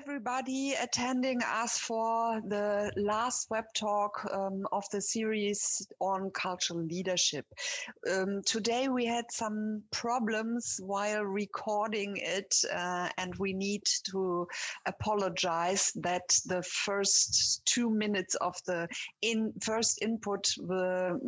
everybody attending us for the last web talk um, of the series on cultural leadership. Um, today we had some problems while recording it, uh, and we need to apologize that the first two minutes of the in first input were,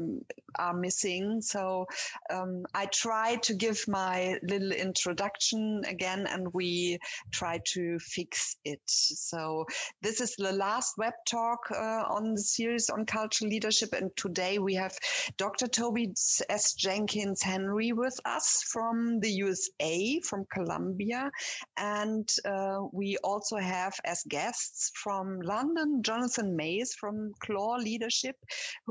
are missing. So um, I try to give my little introduction again, and we try to fix it. So this is the last web talk uh, on the series on cultural leadership. And today we have Dr. Toby S. Jenkins Henry with us from the USA, from Columbia. And uh, we also have as guests from London, Jonathan Mays from Clore Leadership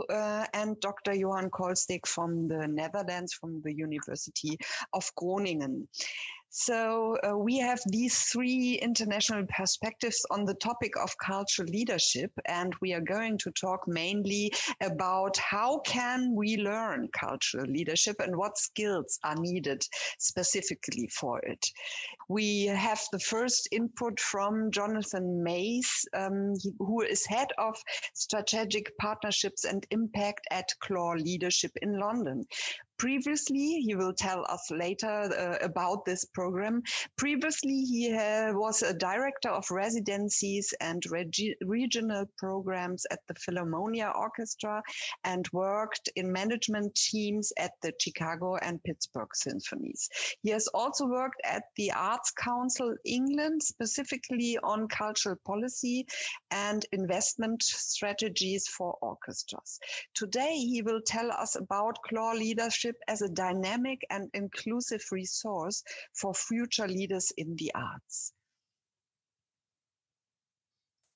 uh, and Dr. Johan Kolsteeg from the Netherlands, from the University of Groningen. So uh, we have these three international perspectives on the topic of cultural leadership, and we are going to talk mainly about how can we learn cultural leadership and what skills are needed specifically for it. We have the first input from Jonathan Mays, um, who is head of strategic partnerships and impact at Clore Leadership in London. Previously, he will tell us later uh, about this program. Previously, he uh, was a director of residencies and regi- regional programs at the Philharmonia Orchestra and worked in management teams at the Chicago and Pittsburgh Symphonies. He has also worked at the Arts Council England, specifically on cultural policy and investment strategies for orchestras. Today, he will tell us about Clore leadership leadership as a dynamic and inclusive resource for future leaders in the arts.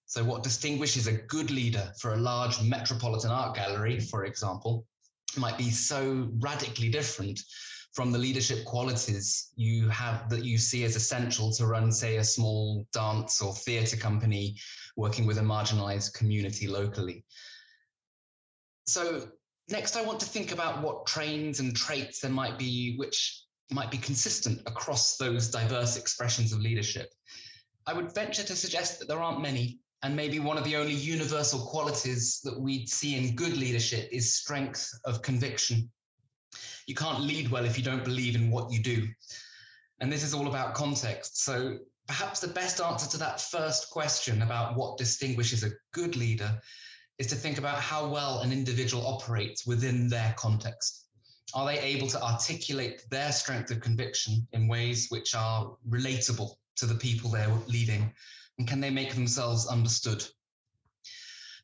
So, what distinguishes a good leader for a large metropolitan art gallery, for example, might be so radically different from the leadership qualities you have that you see as essential to run, say, a small dance or theatre company working with a marginalized community locally. So, Next, I want to think about what traits and traits there might be which might be consistent across those diverse expressions of leadership. I would venture to suggest that there aren't many, and maybe one of the only universal qualities that we'd see in good leadership is strength of conviction. You can't lead well if you don't believe in what you do. And this is all about context. So perhaps the best answer to that first question about what distinguishes a good leader is to think about how well an individual operates within their context. Are they able to articulate their strength of conviction in ways which are relatable to the people they're leading? And can they make themselves understood?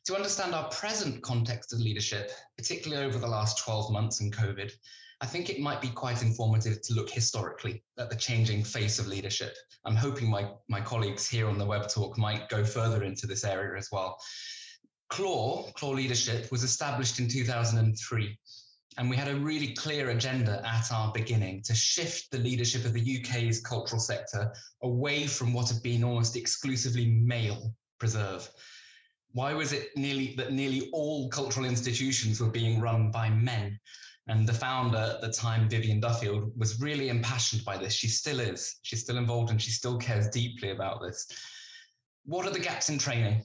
To understand our present context of leadership, particularly over the last 12 months in COVID, I think it might be quite informative to look historically at the changing face of leadership. I'm hoping my, my colleagues here on the web talk might go further into this area as well. Clore, Clore Leadership, was established in 2003. And we had a really clear agenda at our beginning to shift the leadership of the UK's cultural sector away from what had been almost exclusively male preserve. Why was it nearly that nearly all cultural institutions were being run by men? And the founder at the time, Vivien Duffield, was really impassioned by this. She still is. She's still involved and she still cares deeply about this. What are the gaps in training?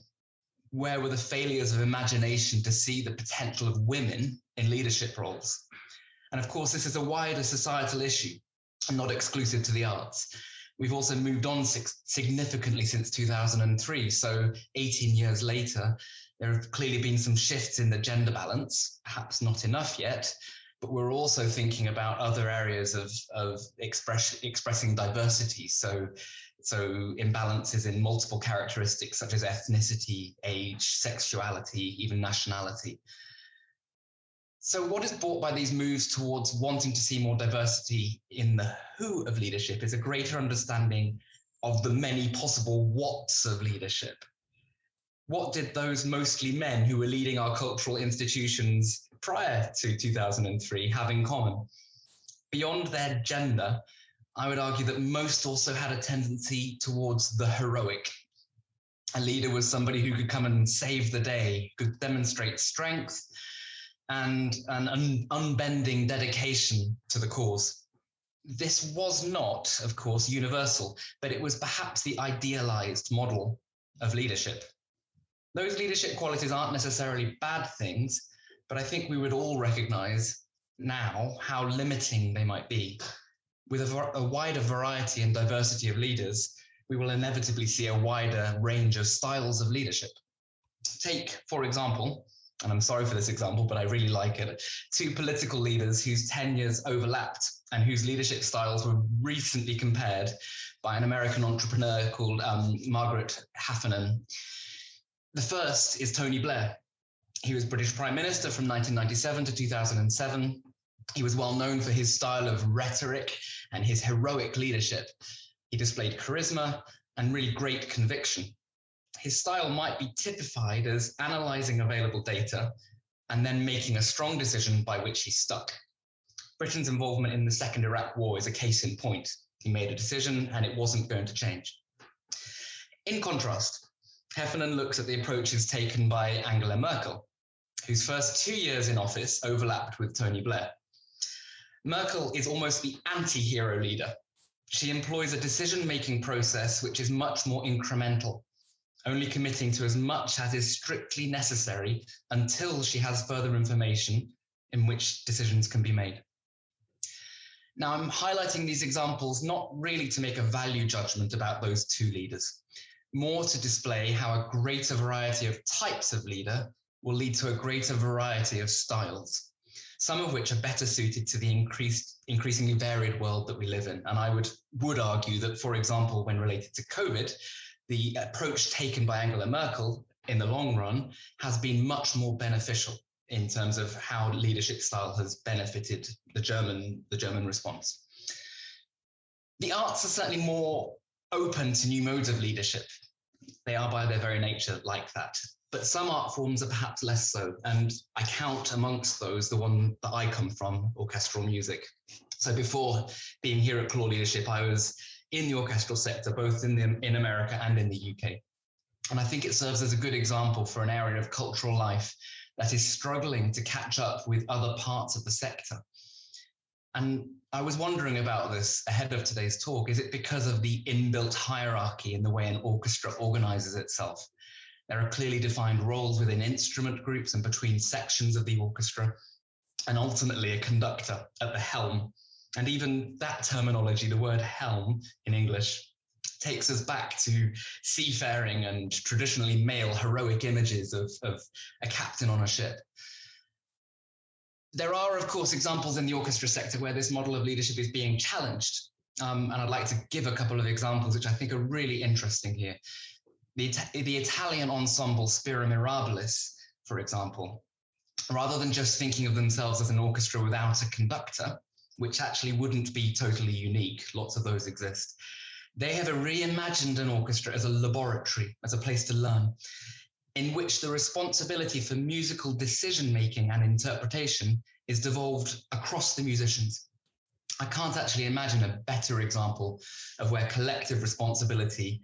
Where were the failures of imagination to see the potential of women in leadership roles? And of course, this is a wider societal issue not exclusive to the arts. We've also moved on significantly since 2003. So 18 years later, there have clearly been some shifts in the gender balance, perhaps not enough yet, but we're also thinking about other areas of, of express, expressing diversity. So so imbalances in multiple characteristics such as ethnicity, age, sexuality, even nationality. So what is brought by these moves towards wanting to see more diversity in the who of leadership is a greater understanding of the many possible whats of leadership. What did those mostly men who were leading our cultural institutions prior to 2003 have in common? Beyond their gender, I would argue that most also had a tendency towards the heroic. A leader was somebody who could come and save the day, could demonstrate strength and an un- unbending dedication to the cause. this was not, of course, universal, but it was perhaps the idealized model of leadership. Those leadership qualities aren't necessarily bad things, but I think we would all recognize now how limiting they might be. With a, a wider variety and diversity of leaders, we will inevitably see a wider range of styles of leadership. Take, for example, and I'm sorry for this example, but I really like it, two political leaders whose tenures overlapped and whose leadership styles were recently compared by an American entrepreneur called um, Margaret Heffernan. The first is Tony Blair. He was British Prime Minister from 1997 to 2007. He was well known for his style of rhetoric and his heroic leadership. He displayed charisma and really great conviction his style might be typified as analyzing available data and then making a strong decision by which he stuck. Britain's involvement in the Second Iraq War is a case in point. He made a decision and it wasn't going to change. In contrast, Heffernan looks at the approaches taken by Angela Merkel, whose first two years in office overlapped with Tony Blair. Merkel is almost the anti hero leader. She employs a decision making process which is much more incremental only committing to as much as is strictly necessary until she has further information in which decisions can be made. Now, I'm highlighting these examples not really to make a value judgment about those two leaders, more to display how a greater variety of types of leader will lead to a greater variety of styles, some of which are better suited to the increased, increasingly varied world that we live in. And I would, would argue that, for example, when related to COVID, the approach taken by Angela Merkel in the long run has been much more beneficial in terms of how leadership style has benefited the German the German response. The arts are certainly more open to new modes of leadership. They are by their very nature like that. But some art forms are perhaps less so. And I count amongst those the one that I come from, orchestral music. So before being here at Clore Leadership, I was in the orchestral sector, both in, the, in America and in the UK. And I think it serves as a good example for an area of cultural life that is struggling to catch up with other parts of the sector. And I was wondering about this ahead of today's talk. Is it because of the inbuilt hierarchy in the way an orchestra organizes itself? There are clearly defined roles within instrument groups and between sections of the orchestra, and ultimately a conductor at the helm and even that terminology, the word helm in English, takes us back to seafaring and traditionally male heroic images of, of a captain on a ship. There are, of course, examples in the orchestra sector where this model of leadership is being challenged. Um, and I'd like to give a couple of examples which I think are really interesting here. The, the Italian ensemble Spira Mirabilis, for example, rather than just thinking of themselves as an orchestra without a conductor, which actually wouldn't be totally unique. Lots of those exist. They have reimagined an orchestra as a laboratory, as a place to learn, in which the responsibility for musical decision making and interpretation is devolved across the musicians. I can't actually imagine a better example of where collective responsibility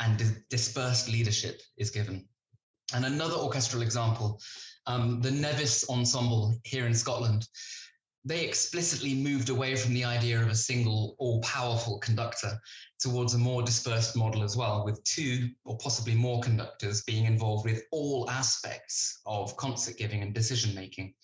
and dis- dispersed leadership is given. And another orchestral example, um, the Nevis Ensemble here in Scotland, they explicitly moved away from the idea of a single all powerful conductor towards a more dispersed model as well, with two or possibly more conductors being involved with all aspects of concert giving and decision making.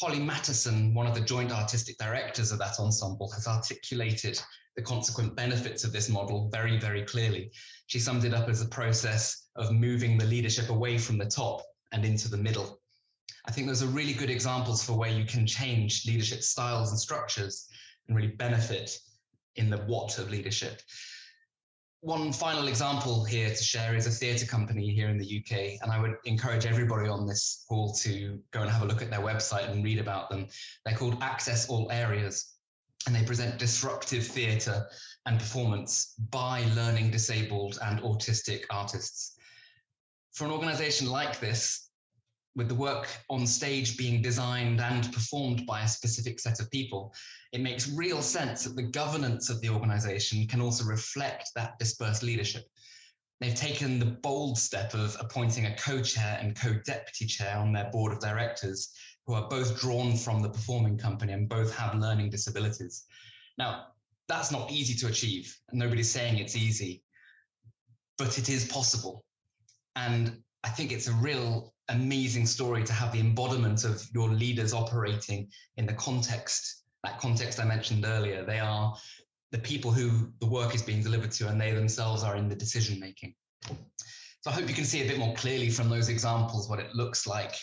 Holly Mathieson, one of the joint artistic directors of that ensemble, has articulated the consequent benefits of this model very, very clearly. She summed it up as a process of moving the leadership away from the top and into the middle I think those are really good examples for where you can change leadership styles and structures and really benefit in the what of leadership. One final example here to share is a theatre company here in the UK, and I would encourage everybody on this call to go and have a look at their website and read about them. They're called Access All Areas, and they present disruptive theatre and performance by learning disabled and autistic artists. For an organization like this, with the work on stage being designed and performed by a specific set of people, it makes real sense that the governance of the organization can also reflect that dispersed leadership. They've taken the bold step of appointing a co chair and co deputy chair on their board of directors, who are both drawn from the performing company and both have learning disabilities. Now, that's not easy to achieve. Nobody's saying it's easy, but it is possible. And I think it's a real amazing story to have the embodiment of your leaders operating in the context, that context I mentioned earlier. They are the people who the work is being delivered to, and they themselves are in the decision making. So I hope you can see a bit more clearly from those examples what it looks like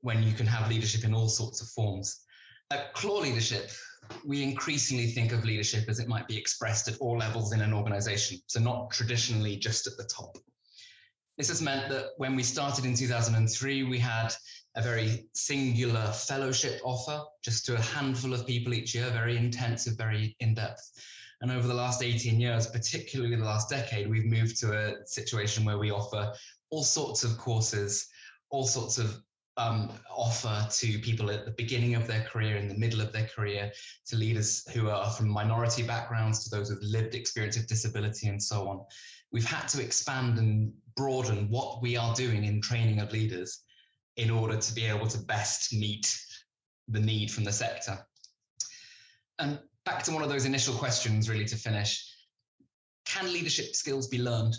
when you can have leadership in all sorts of forms. At Clore Leadership, we increasingly think of leadership as it might be expressed at all levels in an organization, so not traditionally just at the top. This has meant that when we started in 2003, we had a very singular fellowship offer just to a handful of people each year, very intensive, very in depth. And over the last 18 years, particularly the last decade, we've moved to a situation where we offer all sorts of courses, all sorts of um, offer to people at the beginning of their career, in the middle of their career, to leaders who are from minority backgrounds, to those with lived experience of disability, and so on. We've had to expand and broaden what we are doing in training of leaders in order to be able to best meet the need from the sector. And back to one of those initial questions, really, to finish can leadership skills be learned?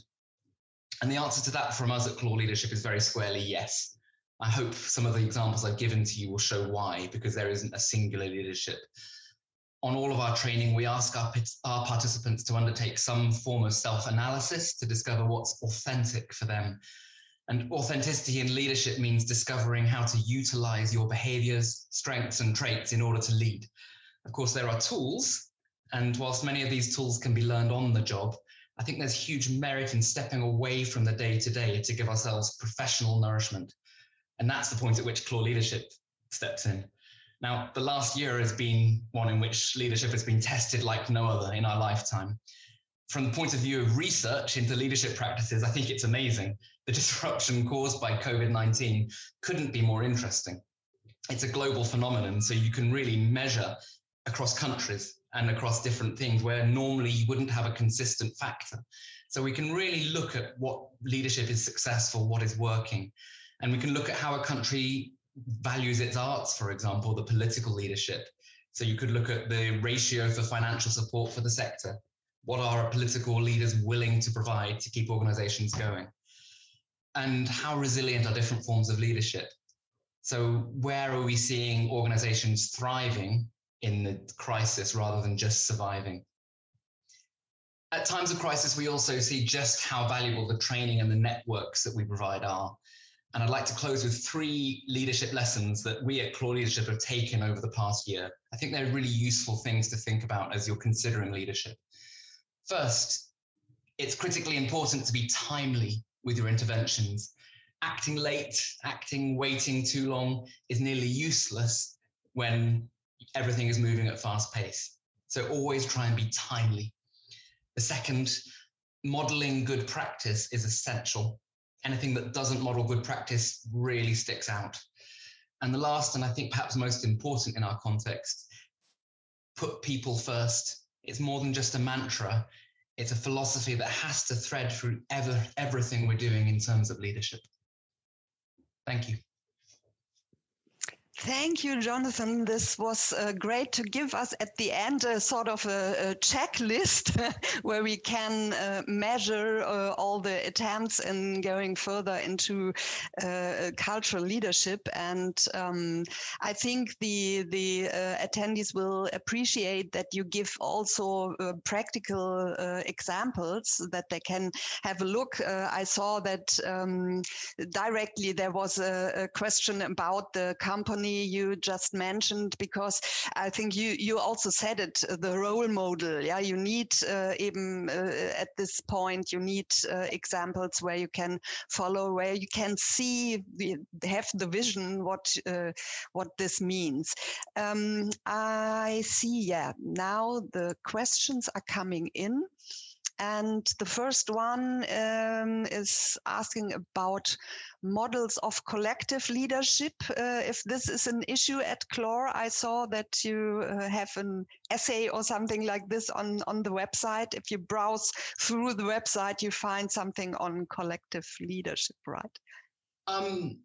And the answer to that from us at Clore Leadership is very squarely yes. I hope some of the examples I've given to you will show why, because there isn't a singular leadership. On all of our training, we ask our, our participants to undertake some form of self analysis to discover what's authentic for them. And authenticity in leadership means discovering how to utilize your behaviors, strengths, and traits in order to lead. Of course, there are tools, and whilst many of these tools can be learned on the job, I think there's huge merit in stepping away from the day to day to give ourselves professional nourishment. And that's the point at which Clore Leadership steps in. Now, the last year has been one in which leadership has been tested like no other in our lifetime. From the point of view of research into leadership practices, I think it's amazing. The disruption caused by COVID 19 couldn't be more interesting. It's a global phenomenon, so you can really measure across countries and across different things where normally you wouldn't have a consistent factor. So we can really look at what leadership is successful, what is working. And we can look at how a country values its arts, for example, the political leadership. So you could look at the ratio for financial support for the sector. What are political leaders willing to provide to keep organizations going? And how resilient are different forms of leadership? So, where are we seeing organizations thriving in the crisis rather than just surviving? At times of crisis, we also see just how valuable the training and the networks that we provide are. And I'd like to close with three leadership lessons that we at Clore Leadership have taken over the past year. I think they're really useful things to think about as you're considering leadership. First, it's critically important to be timely with your interventions. Acting late, acting waiting too long is nearly useless when everything is moving at fast pace. So always try and be timely. The second, modeling good practice is essential anything that doesn't model good practice really sticks out. And the last, and I think perhaps most important in our context, put people first. It's more than just a mantra. It's a philosophy that has to thread through ever, everything we're doing in terms of leadership. Thank you. Thank you, Jonathan. This was uh, great to give us at the end a sort of a, a checklist where we can uh, measure uh, all the attempts in going further into uh, cultural leadership. And um, I think the the uh, attendees will appreciate that you give also uh, practical examples that they can have a look. I saw that um, directly there was a, a question about the company you just mentioned because I think you you also said it uh, the role model yeah? You need uh, even uh, at this point you need uh, examples where you can follow where you can see have the vision what uh, what this means. Um, I see yeah now the questions are coming in and the first one um, is asking about models of collective leadership. Uh, if this is an issue at Clore, I saw that you uh, have an essay or something like this on, on the website. If you browse through the website, you find something on collective leadership, right? Um,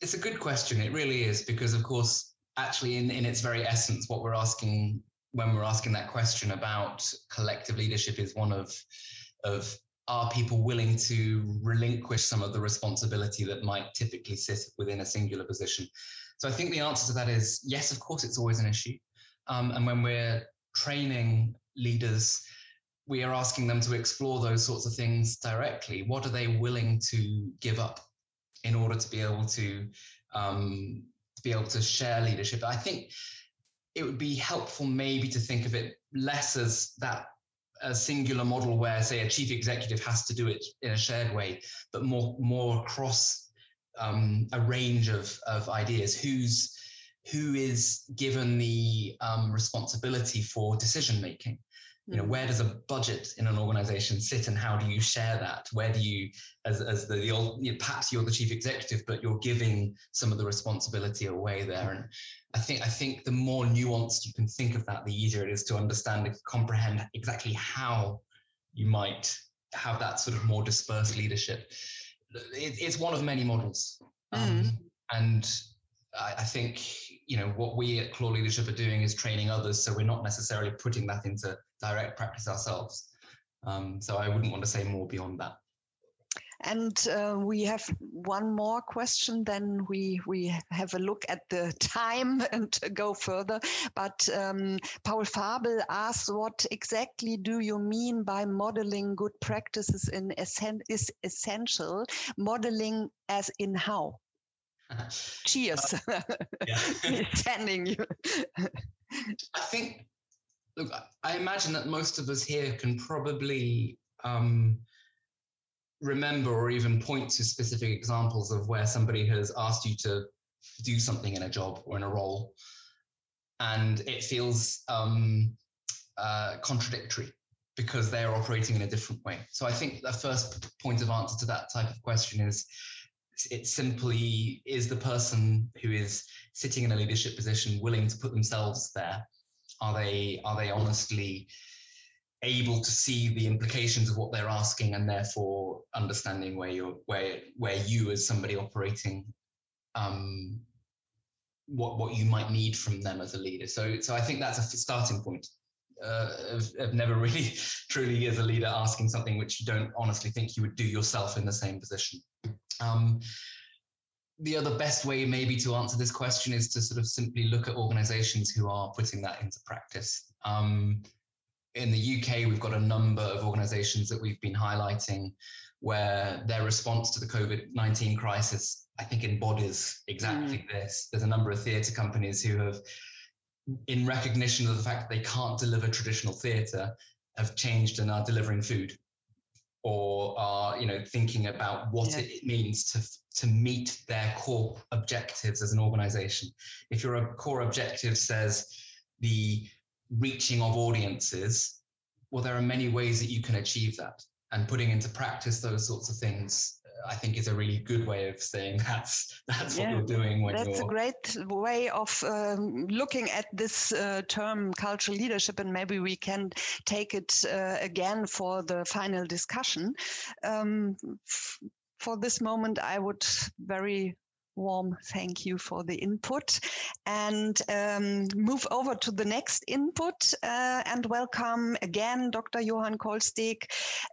it's a good question. It really is, because of course, actually, in, in its very essence, what we're asking when we're asking that question about collective leadership is one of of are people willing to relinquish some of the responsibility that might typically sit within a singular position? So I think the answer to that is yes, of course, it's always an issue. Um, and when we're training leaders, we are asking them to explore those sorts of things directly. What are they willing to give up in order to be able to um, to be able to share leadership? I think it would be helpful maybe to think of it less as that a singular model where, say, a chief executive has to do it in a shared way, but more more across um, a range of of ideas. Who's who is given the um, responsibility for decision making? You know mm. where does a budget in an organization sit and how do you share that where do you as, as the, the old you know, perhaps you're the chief executive but you're giving some of the responsibility away there and i think i think the more nuanced you can think of that the easier it is to understand and comprehend exactly how you might have that sort of more dispersed leadership it, it's one of many models um, mm. and I, I think you know what we at Clore Leadership are doing is training others, so we're not necessarily putting that into direct practice ourselves. Um, so I wouldn't want to say more beyond that. And uh, we have one more question, then we, we have a look at the time and go further. But um, Paul Fabel asks, what exactly do you mean by modeling good practices in essen is essential? Modeling as in how? Cheers. Uh, Sending you. I think look, I imagine that most of us here can probably um, remember or even point to specific examples of where somebody has asked you to do something in a job or in a role, and it feels um, uh, contradictory because they are operating in a different way. So I think the first point of answer to that type of question is it simply is the person who is sitting in a leadership position willing to put themselves there are they are they honestly able to see the implications of what they're asking and therefore understanding where you're where where you as somebody operating um, what what you might need from them as a leader. So so I think that's a starting point. Uh, of, of never really truly as a leader asking something which you don't honestly think you would do yourself in the same position. Um, the other best way maybe to answer this question is to sort of simply look at organizations who are putting that into practice. Um, in the UK, we've got a number of organizations that we've been highlighting where their response to the COVID 19 crisis, I think, embodies exactly mm. this. There's a number of theatre companies who have, in recognition of the fact that they can't deliver traditional theatre, have changed and are delivering food or are you know thinking about what yeah. it means to to meet their core objectives as an organization if your core objective says the reaching of audiences well there are many ways that you can achieve that and putting into practice those sorts of things I think is a really good way of saying that's that's yeah, what you're doing when that's you're. a great way of um, looking at this uh, term cultural leadership, and maybe we can take it uh, again for the final discussion. Um, for this moment, I would very warm thank you for the input and um, move over to the next input uh, and welcome again Dr. Johann Kolsteeg.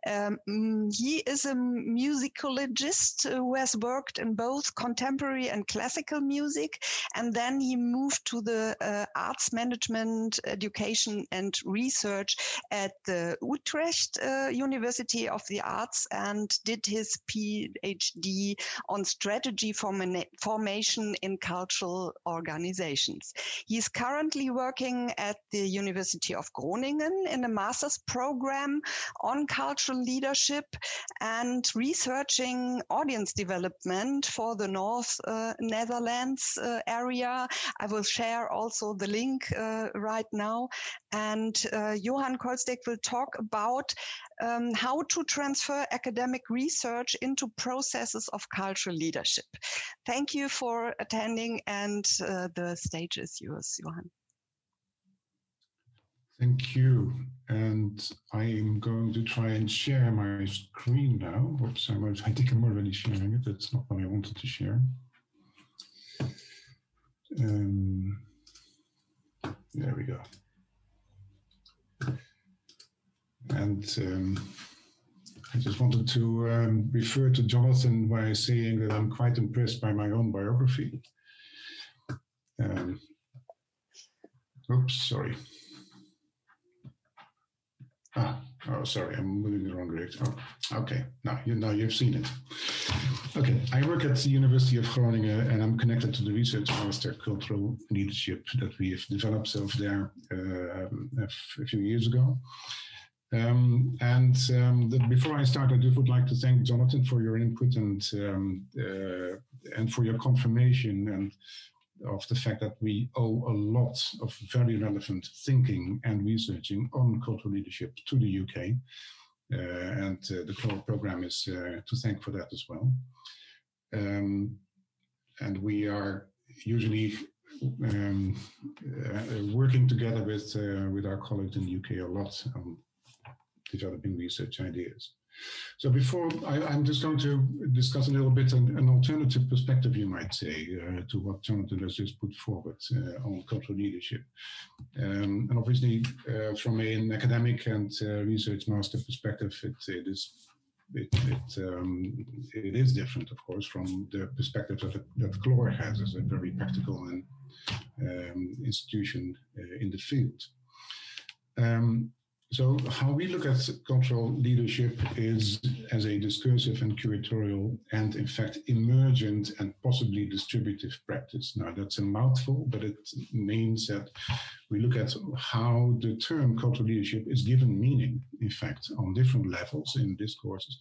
Um, he is a musicologist who has worked in both contemporary and classical music and then he moved to the uh, arts management education and research at the Utrecht uh, University of the Arts and did his PhD on strategy for formation in cultural organizations. He is currently working at the University of Groningen in a master's program on cultural leadership and researching audience development for the North uh, Netherlands uh, area. I will share also the link uh, right now. And uh, Johann Kolsteeg will talk about um, how to transfer academic research into processes of cultural leadership. Thank you for attending, and uh, the stage is yours, Johan. Thank you. And I am going to try and share my screen now. Oops, I, was, I think I'm already sharing it. That's not what I wanted to share. Um, there we go. And um, I just wanted to um, refer to Jonathan by saying that I'm quite impressed by my own biography. Um, oops, sorry. Ah, oh, sorry, I'm moving the wrong direction. Oh, okay, now you know you've seen it. Okay, I work at the University of Groningen and I'm connected to the research master cultural leadership that we have developed over there uh, a few years ago. Um, and um, the, before I start, I just would like to thank Jonathan for your input and um, uh, and for your confirmation and of the fact that we owe a lot of very relevant thinking and researching on cultural leadership to the UK. Uh, and uh, the program is uh, to thank for that as well. Um, and we are usually um, uh, working together with uh, with our colleagues in the UK a lot developing research ideas. So before I, am just going to discuss a little bit an, an alternative perspective, you might say, uh, to what Jonathan has just put forward uh, on cultural leadership. Um, and obviously, uh, from an academic and uh, research master perspective, it, it is it it, um, it is different, of course, from the perspective that, that Clore has as a very practical and um, institution uh, in the field. Um, so how we look at cultural leadership is as a discursive and curatorial and in fact emergent and possibly distributive practice. Now that's a mouthful, but it means that we look at how the term cultural leadership is given meaning, in fact, on different levels in discourses.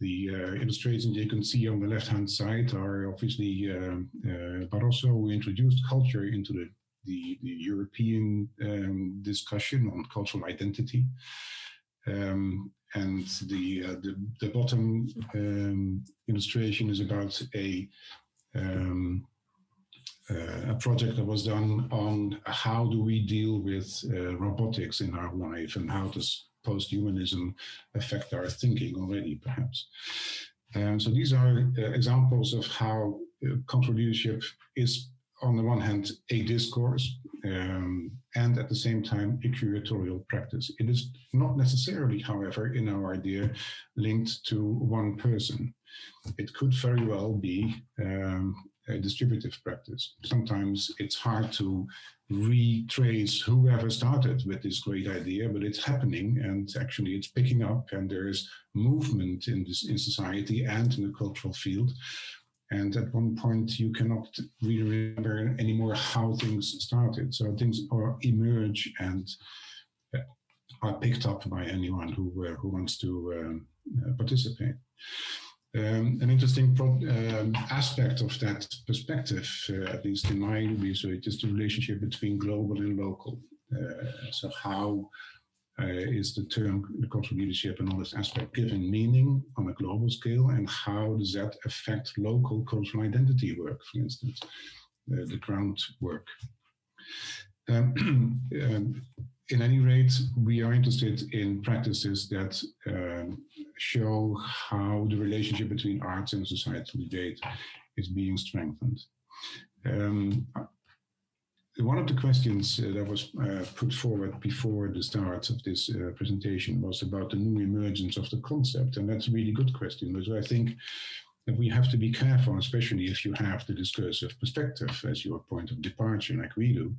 The uh, illustrations you can see on the left-hand side are obviously uh, uh, Barroso, who introduced culture into the the, the European um, discussion on cultural identity. Um, and the, uh, the, the bottom um, illustration is about a um, uh, a project that was done on how do we deal with uh, robotics in our life and how does post-humanism affect our thinking already, perhaps. Um, so these are uh, examples of how uh, cultural leadership is on the one hand, a discourse, um, and at the same time, a curatorial practice. It is not necessarily, however, in our idea, linked to one person. It could very well be um, a distributive practice. Sometimes it's hard to retrace whoever started with this great idea, but it's happening and actually it's picking up and there is movement in this in society and in the cultural field and at one point, you cannot really remember anymore how things started. So things are emerge and uh, are picked up by anyone who uh, who wants to um, uh, participate. Um, an interesting um, aspect of that perspective, uh, at least in my research, is the relationship between global and local. Uh, so how is the term the cultural leadership and all this aspect given meaning on a global scale, and how does that affect local cultural identity work, for instance, uh, the groundwork. Um, um, in any rate, we are interested in practices that um, show how the relationship between arts and societal debate is being strengthened. Um, one of the questions uh, that was uh, put forward before the start of this uh, presentation was about the new emergence of the concept. And that's a really good question, because I think that we have to be careful, especially if you have the discursive perspective as your point of departure, like we do,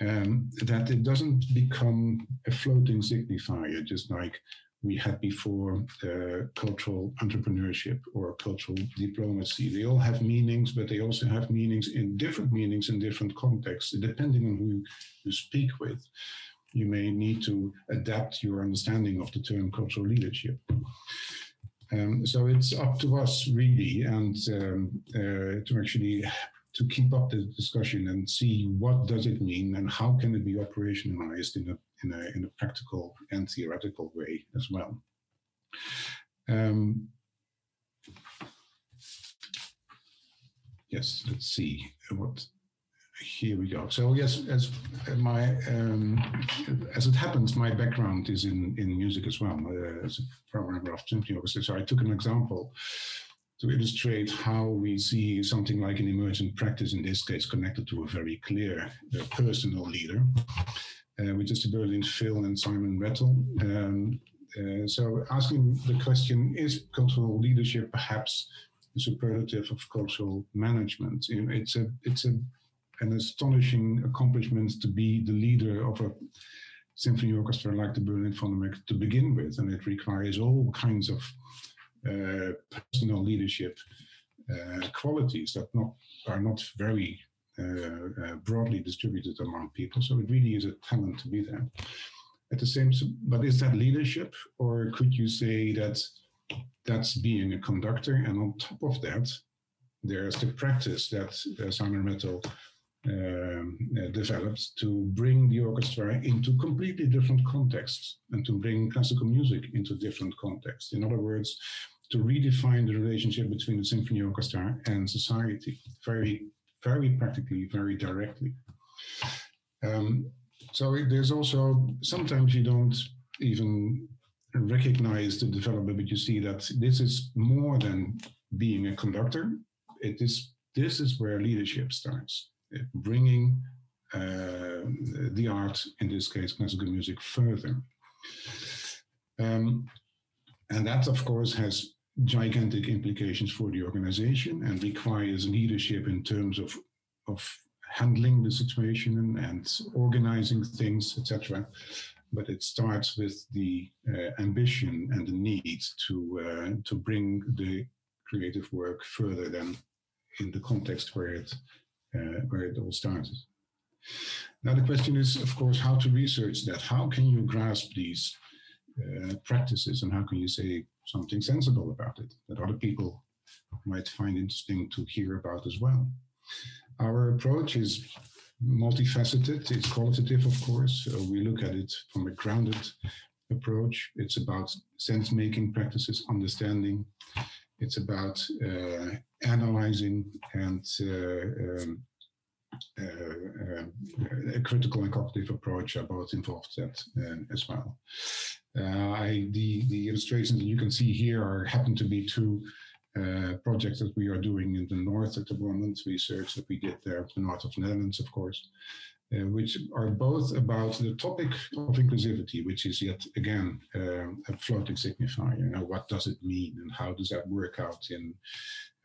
um, that it doesn't become a floating signifier, just like we had before uh, cultural entrepreneurship or cultural diplomacy. They all have meanings, but they also have meanings in different meanings in different contexts, depending on who you speak with. You may need to adapt your understanding of the term cultural leadership. Um, so it's up to us really, and um, uh, to actually to keep up the discussion and see what does it mean and how can it be operationalized in a in a, in a practical and theoretical way as well. Um, yes, let's see what. Here we go. So yes, as my um, as it happens, my background is in in music as well uh, as a programmer of symphony orchestra. So I took an example to illustrate how we see something like an emergent practice, in this case connected to a very clear uh, personal leader. Which is the Berlin Phil and Simon Rattle. Um, uh, so asking the question, is cultural leadership perhaps a superlative of cultural management? It's a, it's a, an astonishing accomplishment to be the leader of a symphony orchestra like the Berlin Philharmonic to begin with, and it requires all kinds of uh, personal leadership uh, qualities that not are not very broadly distributed among people. So it really is a talent to be there. At the same, but is that leadership, or could you say that that's being a conductor, and on top of that, there's the practice that uh, Simon Rattle um, uh, developed to bring the orchestra into completely different contexts and to bring classical music into different contexts. In other words, to redefine the relationship between the symphony orchestra and society very, very practically, very directly. Um, so there's also sometimes you don't even recognize the development, but you see that this is more than being a conductor. It is this is where leadership starts bringing uh, the art, in this case classical music, further. Um, and that, of course, has gigantic implications for the organization and requires leadership in terms of, of handling the situation and, organizing things, etc. But it starts with the uh, ambition and the need to uh, to bring the creative work further than in the context where it uh, where it all started. Now the question is, of course, how to research that. How can you grasp these uh, practices, and how can you say something sensible about it that other people might find interesting to hear about as well? Our approach is multifaceted. It's qualitative, of course. So we look at it from a grounded approach. It's about sense making practices, understanding. It's about uh, analyzing and uh, um, uh, uh, a critical and cognitive approach are both involved that as well. I, the, the illustrations that you can see here are happen to be two uh, projects that we are doing in the north at the moment, research that we did there, the north of the Netherlands, of course, uh, which are both about the topic of inclusivity, which is yet again uh, a floating signifier. You know, what does it mean and how does that work out in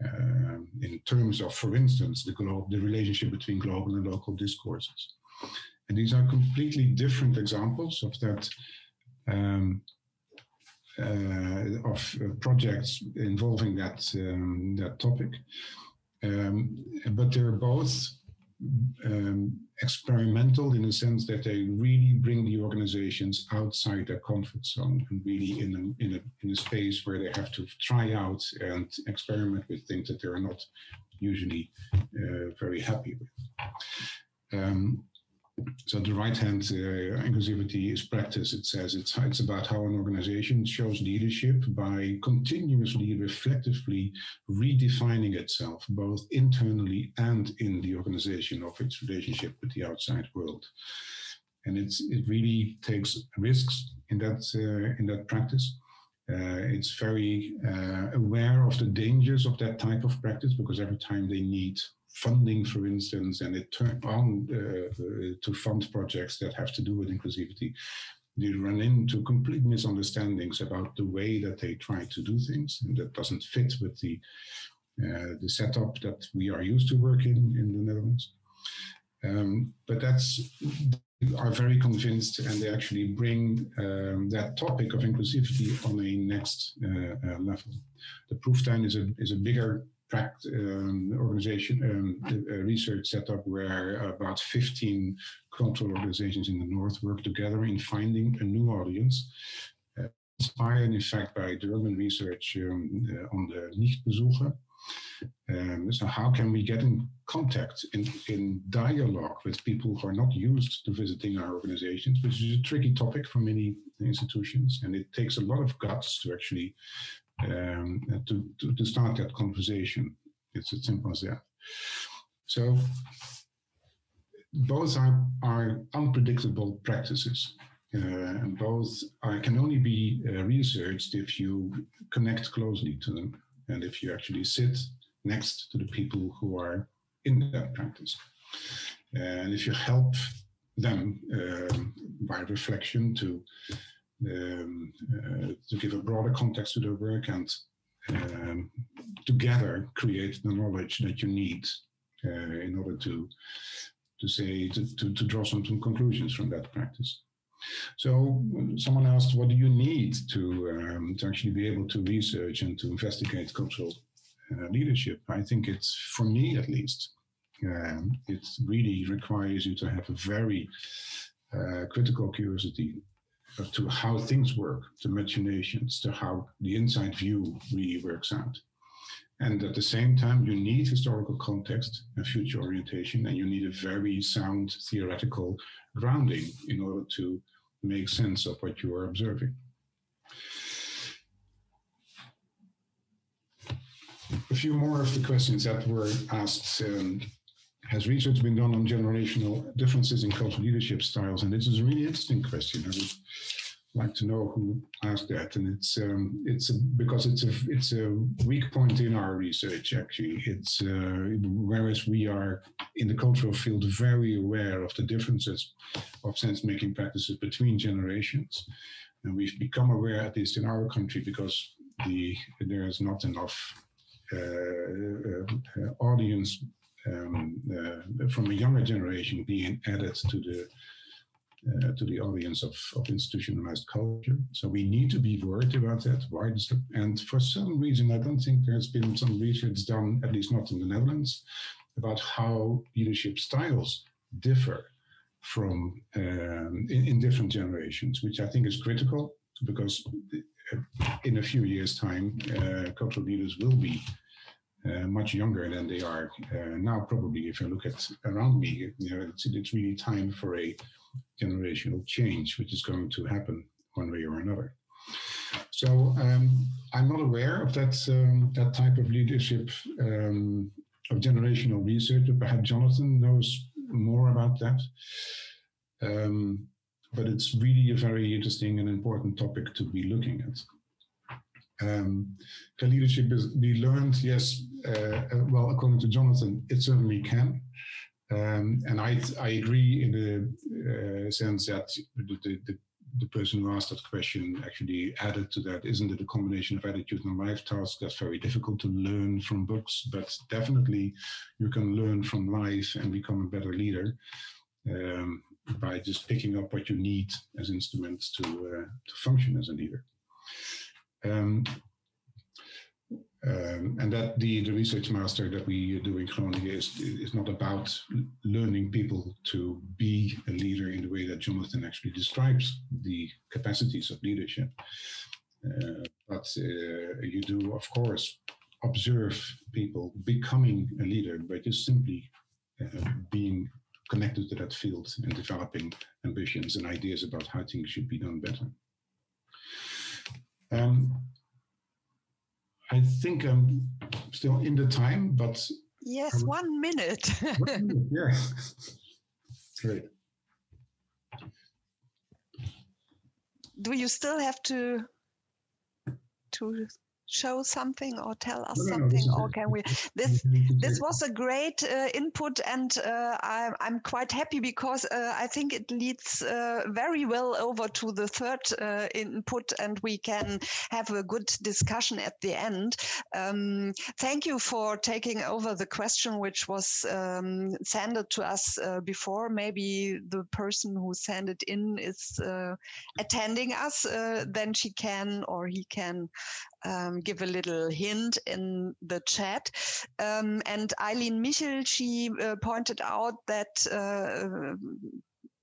uh, in terms of, for instance, the, glo- the relationship between global and local discourses. And these are completely different examples of that um, uh, of uh, projects involving that um, that topic. Um, but they're both um, experimental in the sense that they really bring the organizations outside their comfort zone and really in a, in a, in a space where they have to try out and experiment with things that they're not usually uh, very happy with. Um, so the right hand uh, inclusivity is practice. It says it's, it's about how an organization shows leadership by continuously, reflectively redefining itself, both internally and in the organization of its relationship with the outside world. And it's, it really takes risks in that, uh, in that practice. Uh, it's very uh, aware of the dangers of that type of practice because every time they need funding, for instance, and it turned on uh, uh, to fund projects that have to do with inclusivity, you run into complete misunderstandings about the way that they try to do things, and that doesn't fit with the uh, the setup that we are used to working in in the Netherlands. Um, but that's are very convinced, and they actually bring um, that topic of inclusivity on a next uh, uh, level. The Proeftuin is a is a bigger um, organization um, research setup where about 15 cultural organizations in the north work together in finding a new audience uh, inspired in fact by German research um, uh, on the Nichtbesucher. Um, so how can we get in contact, in, in dialogue with people who are not used to visiting our organizations, which is a tricky topic for many institutions. And it takes a lot of guts to actually um, to, to, to start that conversation. It's as simple as that. So both are, are unpredictable practices. Uh, and both are, can only be uh, researched if you connect closely to them and if you actually sit next to the people who are in that practice. And if you help them um, by reflection to um, uh, to give a broader context to their work and um, together create the knowledge that you need uh, in order to to say to, to, to draw some, some conclusions from that practice. So someone asked, what do you need to um, to actually be able to research and to investigate cultural uh, leadership? I think it's for me at least. Um, it really requires you to have a very uh, critical curiosity to how things work, to machinations, to how the inside view really works out. And at the same time, you need historical context and future orientation, and you need a very sound theoretical grounding in order to make sense of what you are observing. A few more of the questions that were asked um, has research been done on generational differences in cultural leadership styles? And this is a really interesting question. I would like to know who asked that. And it's um, it's a, because it's a it's a weak point in our research. Actually, it's uh, whereas we are in the cultural field very aware of the differences of sense making practices between generations, and we've become aware, at least in our country, because the there is not enough uh, uh, audience um, uh, from a younger generation being added to the uh, to the audience of, of institutionalized culture. So we need to be worried about that. Why does it, and for some reason, I don't think there's been some research done, at least not in the Netherlands, about how leadership styles differ from um, in, in, different generations, which I think is critical because uh, in a few years' time, uh, cultural leaders will be uh, much younger than they are uh, now. Probably, if you look at around me, you know, it's, it's really time for a generational change, which is going to happen one way or another. So um, I'm not aware of that um, that type of leadership um, of generational research, but perhaps Jonathan knows more about that. Um, but it's really a very interesting and important topic to be looking at. Um, can leadership be learned? Yes. Uh, uh, well, according to Jonathan, it certainly can. Um, and I, I agree in the uh, sense that the, the, the, person who asked that question actually added to that, isn't it a combination of attitude and life tasks? That's very difficult to learn from books, but definitely you can learn from life and become a better leader um, by just picking up what you need as instruments to, uh, to function as a leader. Um, um, and that the, the research master that we do in Groningen is, is not about learning people to be a leader in the way that Jonathan actually describes the capacities of leadership. Uh, but uh, you do, of course, observe people becoming a leader by just simply uh, being connected to that field and developing ambitions and ideas about how things should be done better. Um, I think I'm still in the time, but yes, one minute. one minute. Yeah, great. Do you still have to to show something or tell us no, something no, or can we this this was a great uh, input and uh, I, am quite happy because uh, i think it leads uh, very well over to the third uh, input and we can have a good discussion at the end. Um, thank you for taking over the question which was um, sent to us uh, before. Maybe the person who sent it in is attending us then she can or he can um, give a little hint in the chat. Um, and Eileen Michel, she uh, pointed out that uh,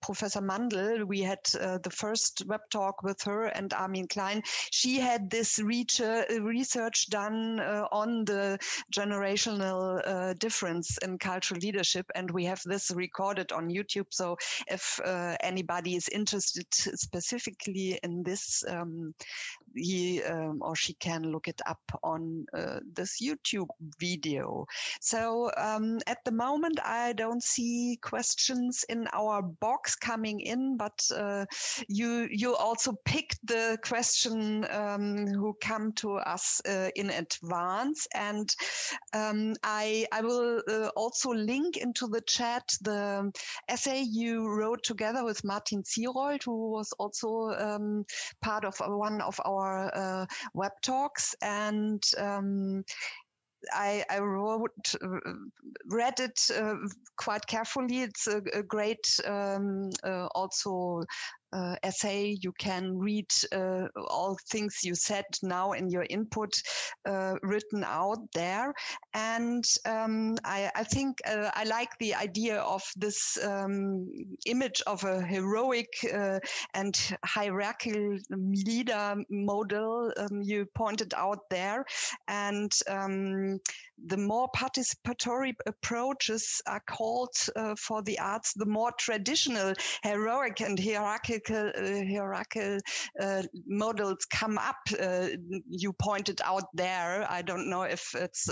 Professor Mandel. we had uh, the first web talk with her and Armin Klein. She had this research done uh, on the generational uh, difference in cultural leadership, and we have this recorded on YouTube. So if uh, anybody is interested specifically in this, um, he um, or she can look it up on uh, this YouTube video. So um, at the moment, I don't see questions in our box coming in, but uh, you you also picked the question um, who come to us uh, in advance, and um, I I will uh, also link into the chat the essay you wrote together with Martin Zierold, who was also um, part of one of our uh, web talks, and um, I, I, wrote, uh, read it uh, quite carefully. It's a, a great um, uh, also uh, essay. You can read uh, all things you said now in your input uh, written out there. And um, I, I, think uh, I like the idea of this um, image of a heroic uh, and hierarchical leader model um, you pointed out there. And um, the more participatory approaches are called uh, for the arts, the more traditional heroic and hierarchical uh, hierarchical uh, models come up. Uh, you pointed out there. I don't know if it's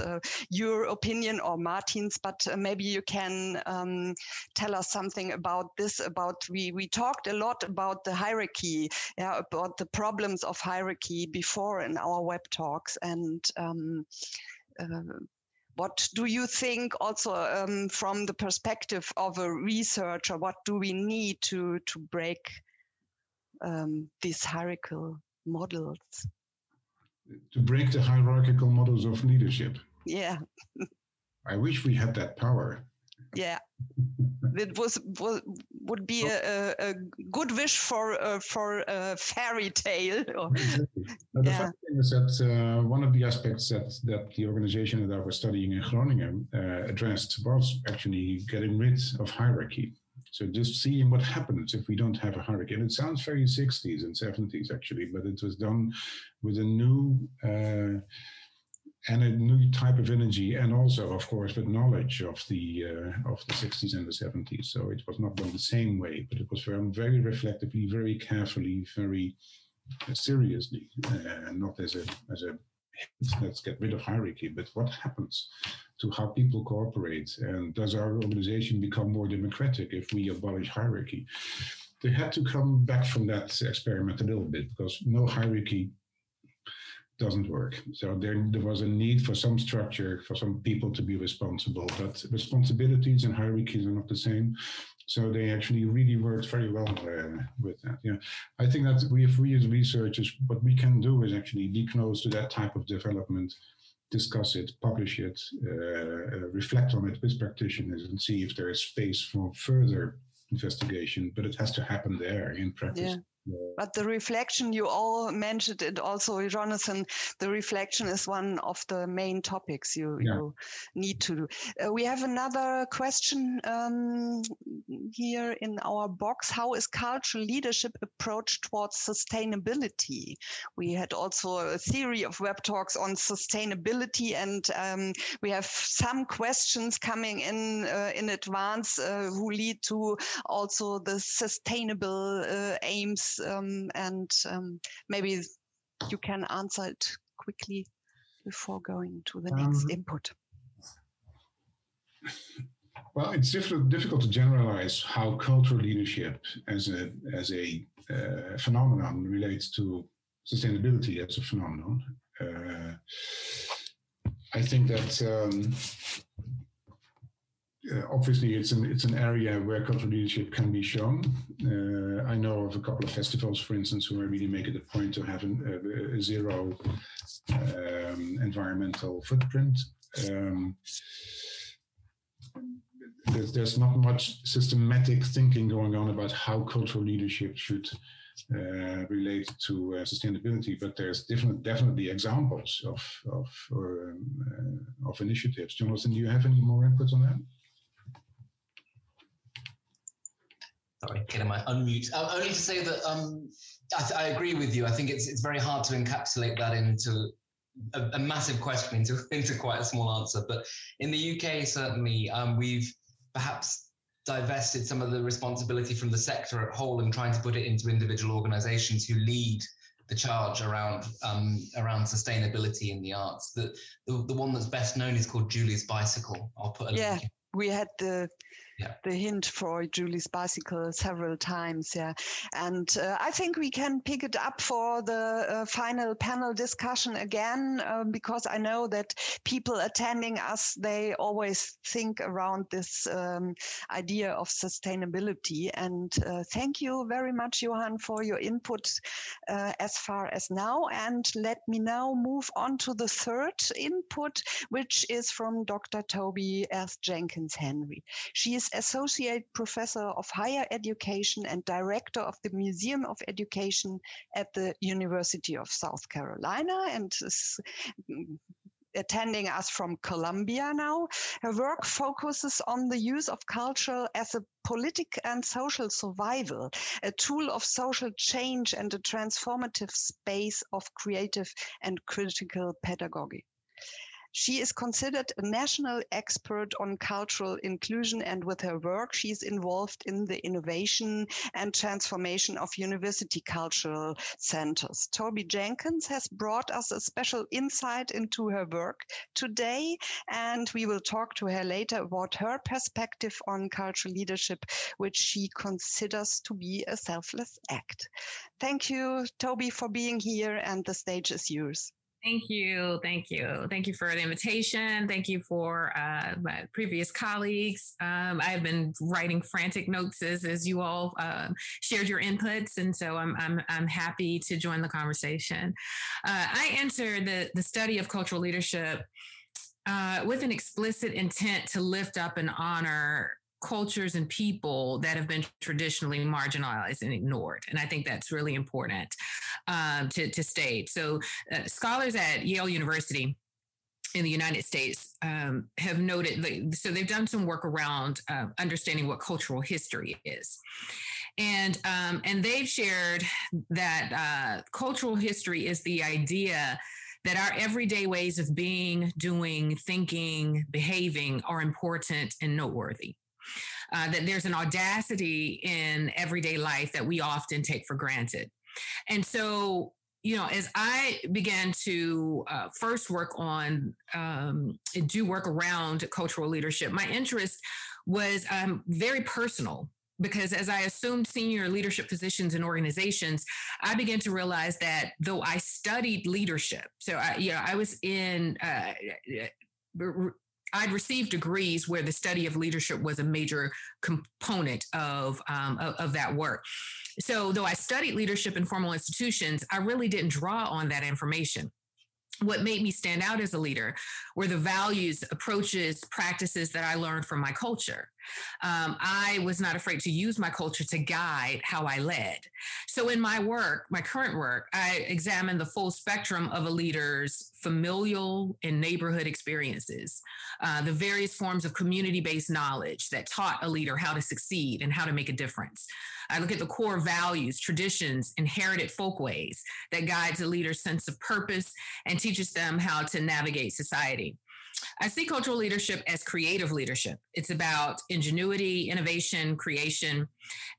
your opinion or Martin's, but maybe you can um, tell us something about this. About we we talked a lot about the hierarchy, yeah, about the problems of hierarchy before in our web talks and. Um, uh, what do you think also um, from the perspective of a researcher what do we need to to break um, these hierarchical models to break the hierarchical models of leadership yeah i wish we had that power yeah it was, was would be a, a, good wish for uh, for a fairy tale. exactly. the yeah. funny thing is that uh, one of the aspects that that the organization that I was studying in Groningen uh, addressed was actually getting rid of hierarchy. So just seeing what happens if we don't have a hurricane. It sounds very 60s and 70s actually, but it was done with a new uh, and a new type of energy, and also, of course, with knowledge of the uh, of the 60s and the 70s. So it was not done the same way, but it was very, very reflectively, very carefully, very seriously, uh, not as a as a let's get rid of hierarchy, but what happens to how people cooperate, and does our organization become more democratic if we abolish hierarchy? They had to come back from that experiment a little bit because no hierarchy doesn't work. So there, there was a need for some structure for some people to be responsible, but responsibilities and hierarchies are not the same. So they actually really worked very well uh, with that. Yeah, I think that we, if we as researchers, what we can do is actually be close to that type of development, discuss it, publish it, uh, uh reflect on it with practitioners, and see if there is space for further investigation. But it has to happen there in practice. Yeah. But the reflection, you all mentioned it also, Jonathan, the reflection is one of the main topics you, yeah. you need to do. Uh, we have another question um, here in our box. How is cultural leadership approach towards sustainability? We had also a theory of web talks on sustainability, and um, we have some questions coming in uh, in advance uh, who lead to also the sustainable uh, um, and um, maybe you can answer it quickly before going to the next um, input. Well, it's difficult, difficult to generalize how cultural leadership as a as a uh, phenomenon relates to sustainability as a phenomenon. Uh, I think that um, uh, obviously it's an it's an area where cultural leadership can be shown. Uh, I know of a couple of festivals, for instance, who are really make it a point to have an, a, a, zero um, environmental footprint. Um, there's, there's, not much systematic thinking going on about how cultural leadership should uh, relate to uh, sustainability, but there's different, definitely examples of of, um, uh, of initiatives. Jonathan, do you have any more input on that? Sorry, getting my unmute. Uh, only to say that um, I, I, agree with you. I think it's it's very hard to encapsulate that into a, a, massive question into into quite a small answer. But in the UK, certainly, um, we've perhaps divested some of the responsibility from the sector at whole and trying to put it into individual organisations who lead the charge around um, around sustainability in the arts. The, the the one that's best known is called Julie's Bicycle. I'll put a yeah. link we had the yeah. the hint for Julie's bicycle several times. Yeah, and uh, I think we can pick it up for the uh, final panel discussion again um, because I know that people attending us they always think around this um, idea of sustainability. And uh, thank you very much, Johan, for your input uh, as far as now. And let me now move on to the third input, which is from Dr. Toby S. Jenkins Henry. She is Associate Professor of Higher Education and Director of the Museum of Education at the University of South Carolina and is mm, attending us from Columbia now. Her work focuses on the use of culture as a politic and social survival, a tool of social change and a transformative space of creative and critical pedagogy. She is considered a national expert on cultural inclusion, and with her work, she is involved in the innovation and transformation of university cultural centers. Toby Jenkins has brought us a special insight into her work today, and we will talk to her later about her perspective on cultural leadership, which she considers to be a selfless act. Thank you, Toby, for being here, and the stage is yours. Thank you. Thank you. Thank you for the invitation. Thank you for uh, my previous colleagues. Um, I've been writing frantic notes as, as you all uh, shared your inputs. And so I'm, I'm, I'm happy to join the conversation. Uh, I enter the, the study of cultural leadership uh, with an explicit intent to lift up and honor cultures and people that have been traditionally marginalized and ignored. And I think that's really important um, to, to state. So, uh, scholars at Yale University in the United States um, have noted, so they've done some work around uh, understanding what cultural history is. And, um, and they've shared that uh, cultural history is the idea that our everyday ways of being, doing, thinking, behaving are important and noteworthy uh, that there's an audacity in everyday life that we often take for granted. And so, you know, as I began to uh, first work on, um, do work around cultural leadership, my interest was um, very personal because as I assumed senior leadership positions in organizations, I began to realize that though I studied leadership, so I, you know, I was in uh, I'd received degrees where the study of leadership was a major component of, um, of, of that work. So, though I studied leadership in formal institutions, I really didn't draw on that information what made me stand out as a leader were the values, approaches, practices that I learned from my culture. Um, I was not afraid to use my culture to guide how I led. So, in my work, my current work, I examine the full spectrum of a leader's familial and neighborhood experiences, uh, the various forms of community based knowledge that taught a leader how to succeed and how to make a difference. I look at the core values, traditions, inherited folkways that guides a leader's sense of purpose and teaches them how to navigate society. I see cultural leadership as creative leadership. It's about ingenuity, innovation, creation.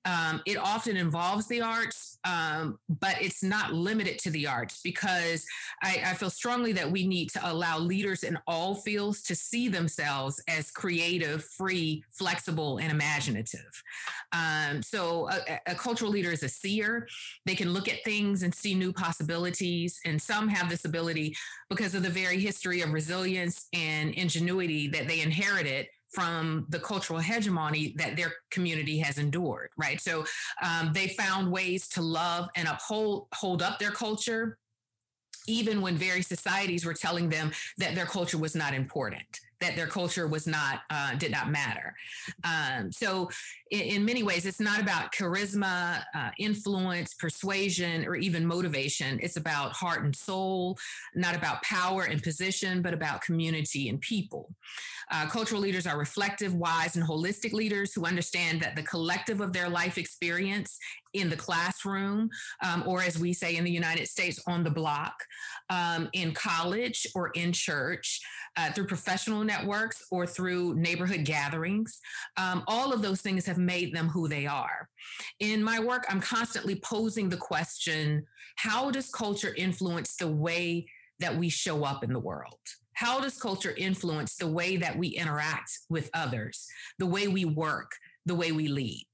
Um, it often involves the arts, um, but it's not limited to the arts because I, I, feel strongly that we need to allow leaders in all fields to see themselves as creative, free, flexible, and imaginative. Um, so a, a cultural leader is a seer. They can look at things and see new possibilities, and some have this ability because of the very history of resilience and ingenuity that they inherited from the cultural hegemony that their community has endured right so um, they found ways to love and uphold hold up their culture even when various societies were telling them that their culture was not important that their culture was not uh, did not matter. Um, so in, in, many ways, it's not about charisma, uh, influence, persuasion, or even motivation. It's about heart and soul, not about power and position, but about community and people. Uh, cultural leaders are reflective, wise, and holistic leaders who understand that the collective of their life experience in the classroom, um, or as we say in the United States, on the block, um, in college or in church, uh, through professional networks or through neighborhood gatherings. Um, all of those things have made them who they are. In my work, I'm constantly posing the question how does culture influence the way that we show up in the world? How does culture influence the way that we interact with others, the way we work, the way we lead?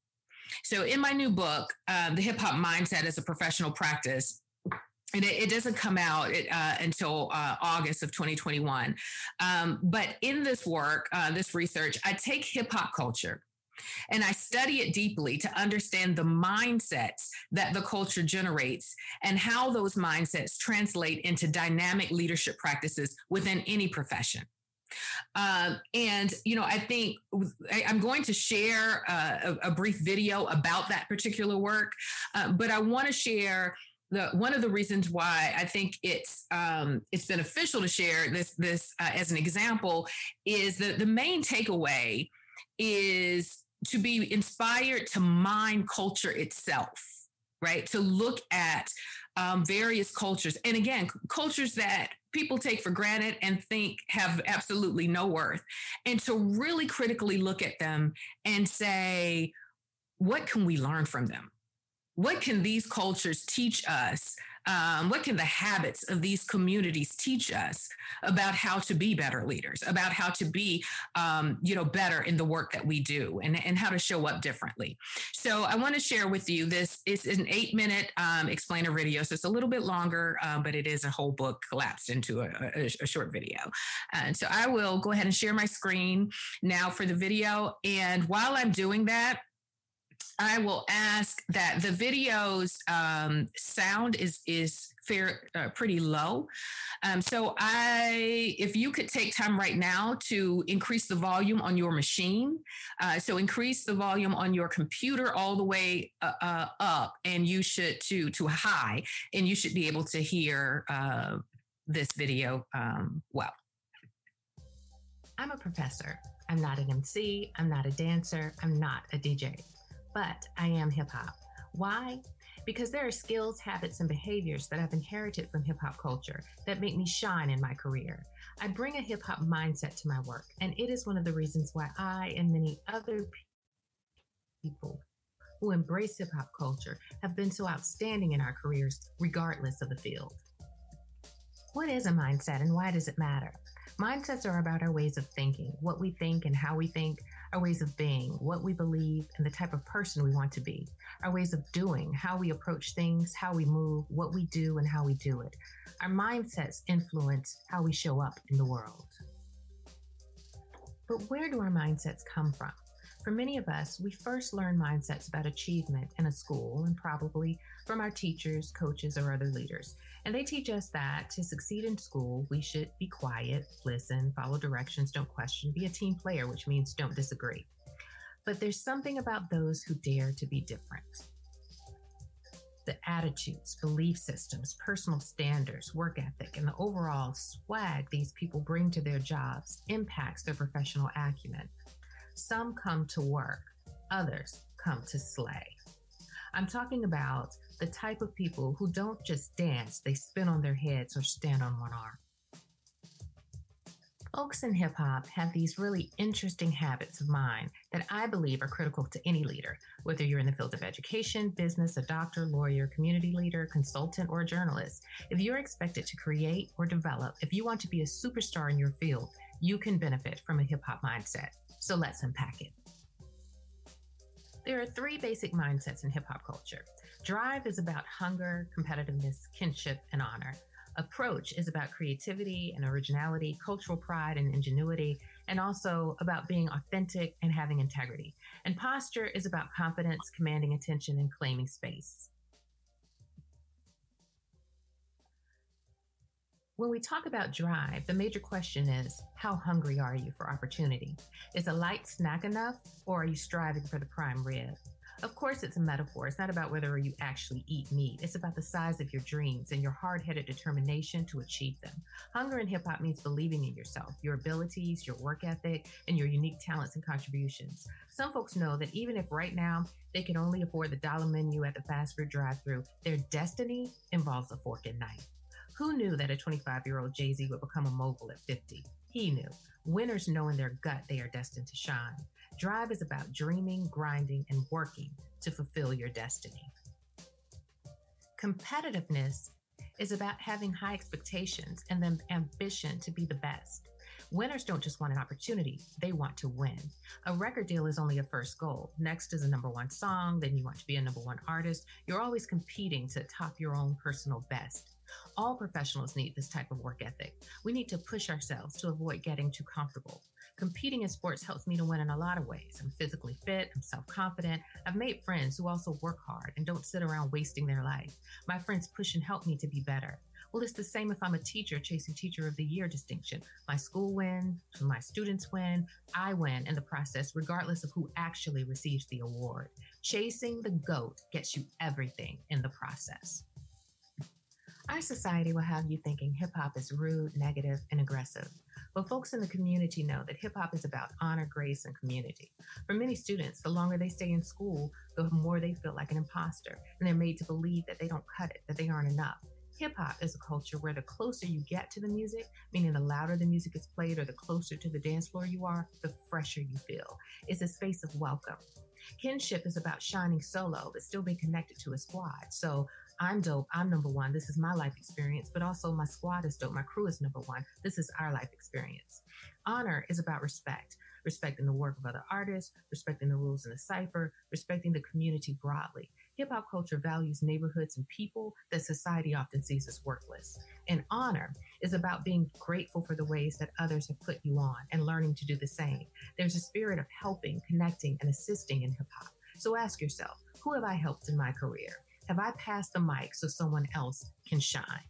So, in my new book, uh, The Hip Hop Mindset as a Professional Practice, and it, it, doesn't come out uh, until uh, August of 2021. Um, but in this work, uh, this research, I take hip hop culture and I study it deeply to understand the mindsets that the culture generates and how those mindsets translate into dynamic leadership practices within any profession. Um, and you know, I think I, am going to share uh, a, a, brief video about that particular work, uh, but I want to share the one of the reasons why I think it's um, it's beneficial to share this this uh, as an example is that the main takeaway is to be inspired to mine culture itself, right? To look at um, various cultures, and again, cultures that people take for granted and think have absolutely no worth, and to really critically look at them and say, what can we learn from them? what can these cultures teach us? Um, what can the habits of these communities teach us about how to be better leaders, about how to be, um, you know, better in the work that we do, and, and how to show up differently? So I want to share with you this is an eight minute um, explainer video, so it's a little bit longer, uh, but it is a whole book collapsed into a, a, a short video. And so I will go ahead and share my screen now for the video. And while I'm doing that, I will ask that the video's um, sound is is fair uh, pretty low. Um, so I, if you could take time right now to increase the volume on your machine, uh, so increase the volume on your computer all the way uh, uh up, and you should to to high, and you should be able to hear uh, this video um, well. I'm a professor. I'm not an MC. I'm not a dancer. I'm not a DJ but I am hip hop. Why? Because there are skills, habits, and behaviors that I've inherited from hip hop culture that make me shine in my career. I bring a hip hop mindset to my work, and it is one of the reasons why I and many other people who embrace hip hop culture have been so outstanding in our careers, regardless of the field. What is a mindset and why does it matter? Mindsets are about our ways of thinking, what we think and how we think, our ways of being, what we believe, and the type of person we want to be, our ways of doing, how we approach things, how we move, what we do, and how we do it. Our mindsets influence how we show up in the world. But where do our mindsets come from? For many of us, we first learn mindsets about achievement in a school and probably from our teachers, coaches, or other leaders. And they teach us that to succeed in school, we should be quiet, listen, follow directions, don't question, be a team player, which means don't disagree. But there's something about those who dare to be different. The attitudes, belief systems, personal standards, work ethic, and the overall swag these people bring to their jobs impacts their professional acumen. Some come to work, others come to slay. I'm talking about the type of people who don't just dance, they spin on their heads or stand on one arm. Folks in hip hop have these really interesting habits of mind that I believe are critical to any leader, whether you're in the field of education, business, a doctor, lawyer, community leader, consultant, or a journalist. If you're expected to create or develop, if you want to be a superstar in your field, you can benefit from a hip hop mindset. So let's unpack it. There are three basic mindsets in hip hop culture Drive is about hunger, competitiveness, kinship, and honor. Approach is about creativity and originality, cultural pride and ingenuity, and also about being authentic and having integrity. And posture is about confidence, commanding attention, and claiming space. When we talk about drive, the major question is how hungry are you for opportunity? Is a light snack enough, or are you striving for the prime rib? Of course, it's a metaphor. It's not about whether you actually eat meat. It's about the size of your dreams and your hard headed determination to achieve them. Hunger in hip hop means believing in yourself, your abilities, your work ethic, and your unique talents and contributions. Some folks know that even if right now they can only afford the dollar menu at the fast food drive through, their destiny involves a fork and knife. Who knew that a 25 year old Jay Z would become a mogul at 50? He knew. Winners know in their gut they are destined to shine. Drive is about dreaming, grinding, and working to fulfill your destiny. Competitiveness is about having high expectations and the ambition to be the best. Winners don't just want an opportunity, they want to win. A record deal is only a first goal. Next is a number one song, then you want to be a number one artist. You're always competing to top your own personal best. All professionals need this type of work ethic. We need to push ourselves to avoid getting too comfortable. Competing in sports helps me to win in a lot of ways. I'm physically fit, I'm self confident. I've made friends who also work hard and don't sit around wasting their life. My friends push and help me to be better. Well, it's the same if I'm a teacher chasing Teacher of the Year distinction. My school wins, my students win, I win in the process, regardless of who actually receives the award. Chasing the GOAT gets you everything in the process. Our society will have you thinking hip hop is rude, negative, and aggressive. But folks in the community know that hip hop is about honor, grace, and community. For many students, the longer they stay in school, the more they feel like an imposter, and they're made to believe that they don't cut it, that they aren't enough. Hip hop is a culture where the closer you get to the music, meaning the louder the music is played or the closer to the dance floor you are, the fresher you feel. It's a space of welcome. Kinship is about shining solo, but still being connected to a squad. So I'm dope. I'm number one. This is my life experience, but also my squad is dope. My crew is number one. This is our life experience. Honor is about respect, respecting the work of other artists, respecting the rules in the cipher, respecting the community broadly. Hip hop culture values neighborhoods and people that society often sees as worthless. And honor is about being grateful for the ways that others have put you on and learning to do the same. There's a spirit of helping, connecting, and assisting in hip hop. So ask yourself, who have I helped in my career? Have I passed the mic so someone else can shine?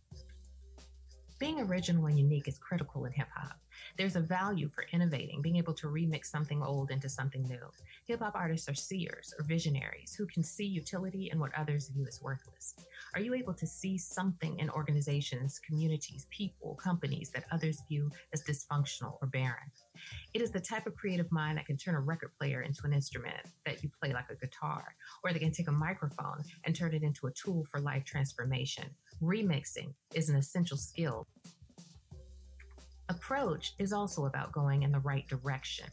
Being original and unique is critical in hip hop. There's a value for innovating, being able to remix something old into something new. Hip hop artists are seers or visionaries who can see utility in what others view as worthless. Are you able to see something in organizations, communities, people, companies that others view as dysfunctional or barren? It is the type of creative mind that can turn a record player into an instrument that you play like a guitar, or they can take a microphone and turn it into a tool for life transformation. Remixing is an essential skill. Approach is also about going in the right direction.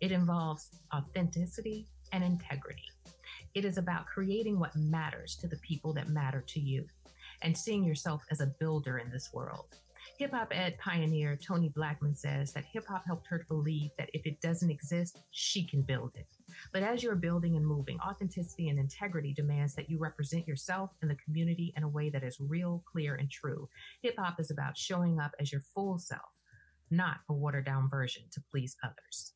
It involves authenticity and integrity. It is about creating what matters to the people that matter to you and seeing yourself as a builder in this world. Hip hop ed pioneer Toni Blackman says that hip hop helped her to believe that if it doesn't exist, she can build it. But as you're building and moving, authenticity and integrity demands that you represent yourself and the community in a way that is real, clear, and true. Hip hop is about showing up as your full self, not a watered down version to please others.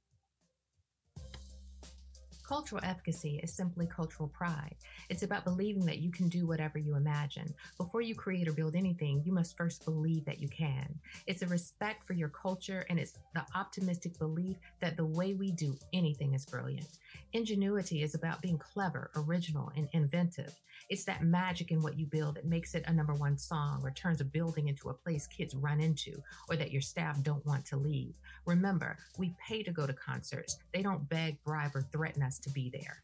Cultural efficacy is simply cultural pride. It's about believing that you can do whatever you imagine. Before you create or build anything, you must first believe that you can. It's a respect for your culture and it's the optimistic belief that the way we do anything is brilliant. Ingenuity is about being clever, original, and inventive. It's that magic in what you build that makes it a number one song or turns a building into a place kids run into or that your staff don't want to leave. Remember, we pay to go to concerts. They don't beg, bribe, or threaten us to be there.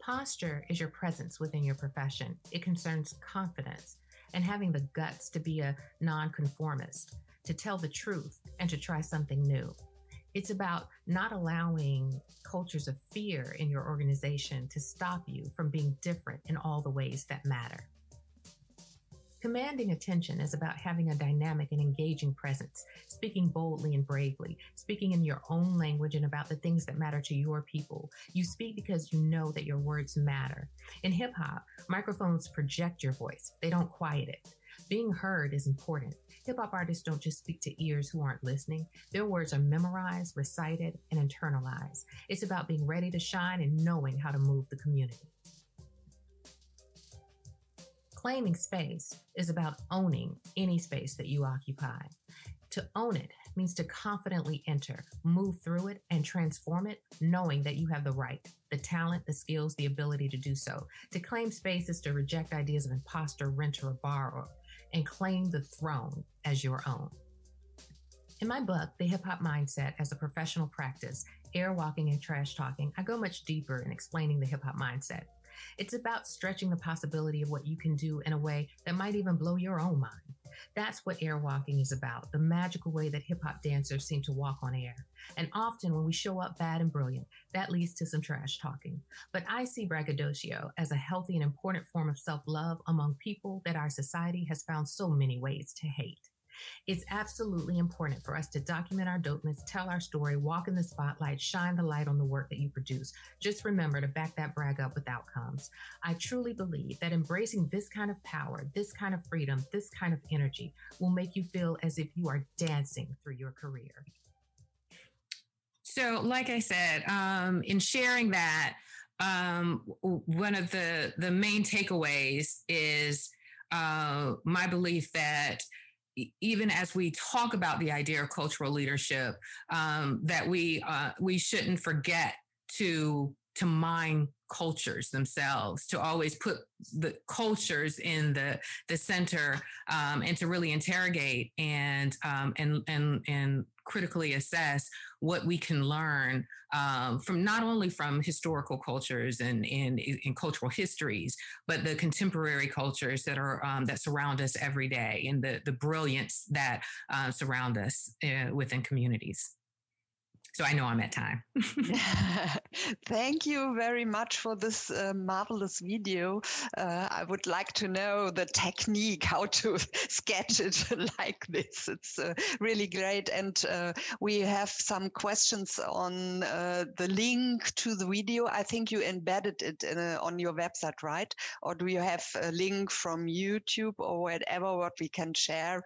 Posture is your presence within your profession. It concerns confidence and having the guts to be a nonconformist, to tell the truth, and to try something new. It's about not allowing cultures of fear in your organization to stop you from being different in all the ways that matter. Commanding attention is about having a dynamic and engaging presence, speaking boldly and bravely, speaking in your own language and about the things that matter to your people. You speak because you know that your words matter. In hip hop, microphones project your voice, they don't quiet it. Being heard is important. Hip hop artists don't just speak to ears who aren't listening. Their words are memorized, recited, and internalized. It's about being ready to shine and knowing how to move the community. Claiming space is about owning any space that you occupy. To own it means to confidently enter, move through it, and transform it, knowing that you have the right, the talent, the skills, the ability to do so. To claim space is to reject ideas of imposter, renter, or borrower, and claim the throne as your own. In my book, The Hip Hop Mindset as a Professional Practice, Airwalking and Trash Talking, I go much deeper in explaining the hip hop mindset. It's about stretching the possibility of what you can do in a way that might even blow your own mind. That's what airwalking is about, the magical way that hip hop dancers seem to walk on air. And often when we show up bad and brilliant, that leads to some trash talking. But I see braggadocio as a healthy and important form of self love among people that our society has found so many ways to hate. It's absolutely important for us to document our dopeness, tell our story, walk in the spotlight, shine the light on the work that you produce. Just remember to back that brag up with outcomes. I truly believe that embracing this kind of power, this kind of freedom, this kind of energy will make you feel as if you are dancing through your career. So, like I said, um, in sharing that, um, one of the the main takeaways is uh, my belief that even as we talk about the idea of cultural leadership, um, that we uh, we shouldn't forget to to mine cultures themselves, to always put the cultures in the the center, um, and to really interrogate and um, and and and critically assess what we can learn um, from not only from historical cultures and in cultural histories, but the contemporary cultures that are um, that surround us every day and the the brilliance that uh, surround us uh, within communities. So I know I'm at time. Thank you very much for this uh, marvelous video. Uh, I would like to know the technique, how to sketch it like this. It's uh, really great. And uh, we have some questions on uh, the link to the video. I think you embedded it a, on your website, right? Or do you have a link from YouTube or whatever what we can share?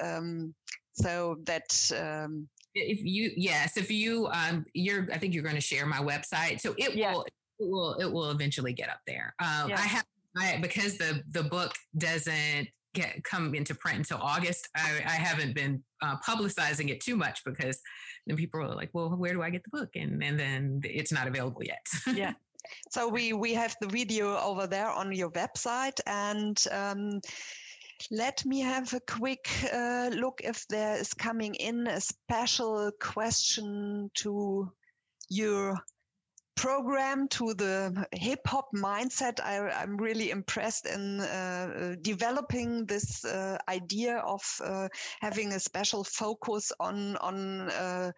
Um, so that um, if you yes if you um you're i think you're going to share my website so it yeah. will it will it will eventually get up there um yeah. i have I, because the the book doesn't get come into print until august i, I haven't been uh, publicizing it too much because then people are like well where do i get the book and and then it's not available yet yeah so we we have the video over there on your website and um let me have a quick uh, look if there is coming in a special question to your program to the hip hop mindset. I, am really impressed in uh, developing this uh, idea of uh, having a special focus on on uh,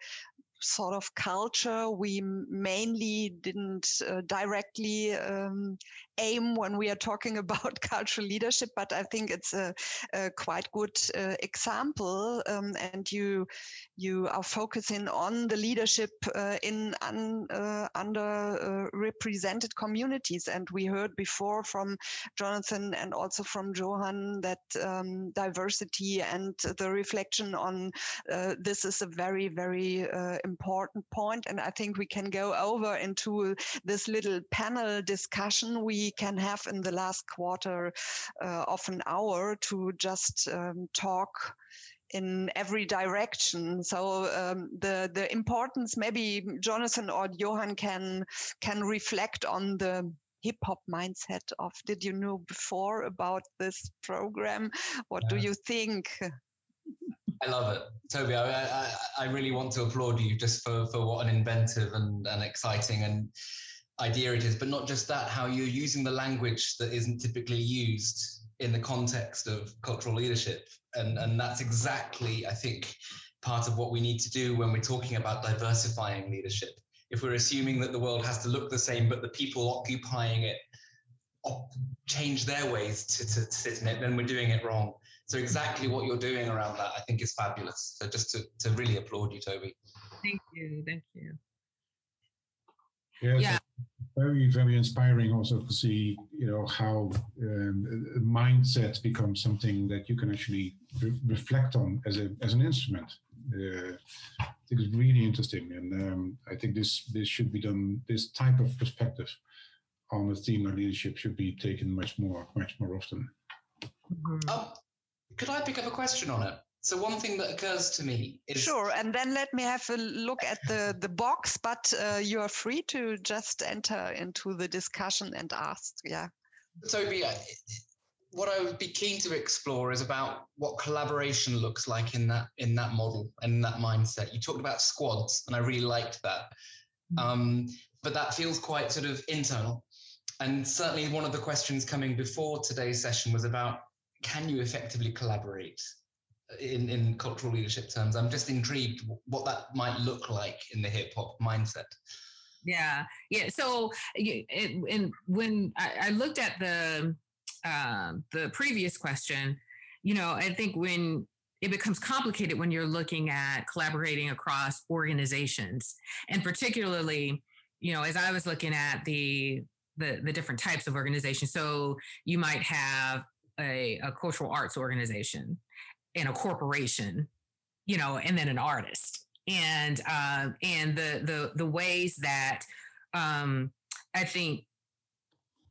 sort of culture we mainly didn't uh, directly um, aim when we are talking about cultural leadership, but I think it's a, a quite good uh, example. Um, and you you are focusing on the leadership uh, in un, uh, underrepresented communities. And we heard before from Jonathan and also from Johan that um, diversity and the reflection on uh, this is a very very uh, important point. And I think we can go over into this little panel discussion we can have in the last quarter uh, of an hour to just um, talk in every direction. So um, the the importance, maybe Jonathan or Johan can can reflect on the hip hop mindset of. Did you know before about this program? What yeah. do you think? I love it, Toby. I, I, I really want to applaud you just for for what an inventive and, and exciting and idea it is, but not just that, how you're using the language that isn't typically used in the context of cultural leadership. And, and that's exactly, I think, part of what we need to do when we're talking about diversifying leadership. If we're assuming that the world has to look the same, but the people occupying it change their ways to, to, to sit in it, then we're doing it wrong. So exactly what you're doing around that, I think is fabulous. So just to, to really applaud you, Toby. Thank you. Thank you. Yes, yeah. Very, very inspiring also to see, you know, how um, mindset becomes something that you can actually re- reflect on as a as an instrument. Uh, I think it's really interesting, and um, I think this this should be done. This type of perspective on the theme of leadership should be taken much more, much more often. Mm-hmm. Um, could I pick up a question on it? So one thing that occurs to me is sure, and then let me have a look at the the box. But uh, you are free to just enter into the discussion and ask. Yeah, Toby, what I would be keen to explore is about what collaboration looks like in that in that model and that mindset. You talked about squads, and I really liked that. Mm-hmm. Um, but that feels quite sort of internal. And certainly, one of the questions coming before today's session was about can you effectively collaborate in, in cultural leadership terms? I'm just intrigued what that might look like in the hip hop mindset. Yeah, yeah. So, and when I, I, looked at the uh, the previous question, you know, I think when it becomes complicated when you're looking at collaborating across organizations, and particularly, you know, as I was looking at the the, the different types of organizations. So you might have a, a cultural arts organization and a corporation, you know, and then an artist. And uh, and the the the ways that um, I think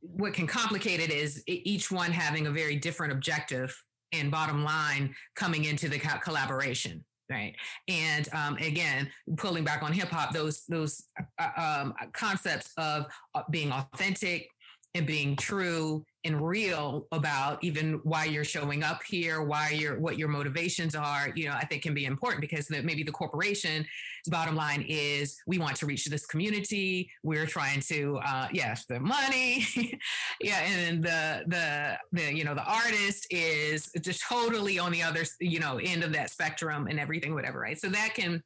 what can complicate it is each one having a very different objective and bottom line coming into the co- collaboration right and um, again pulling back on hip hop those those uh, um, concepts of uh, being authentic and being true and real about even why you're showing up here, why you're what your motivations are, you know, I think can be important because maybe the corporation bottom line is we want to reach this community. We're trying to, uh, yes, the money, yeah, and the the the you know the artist is just totally on the other you know end of that spectrum and everything, whatever, right? So that can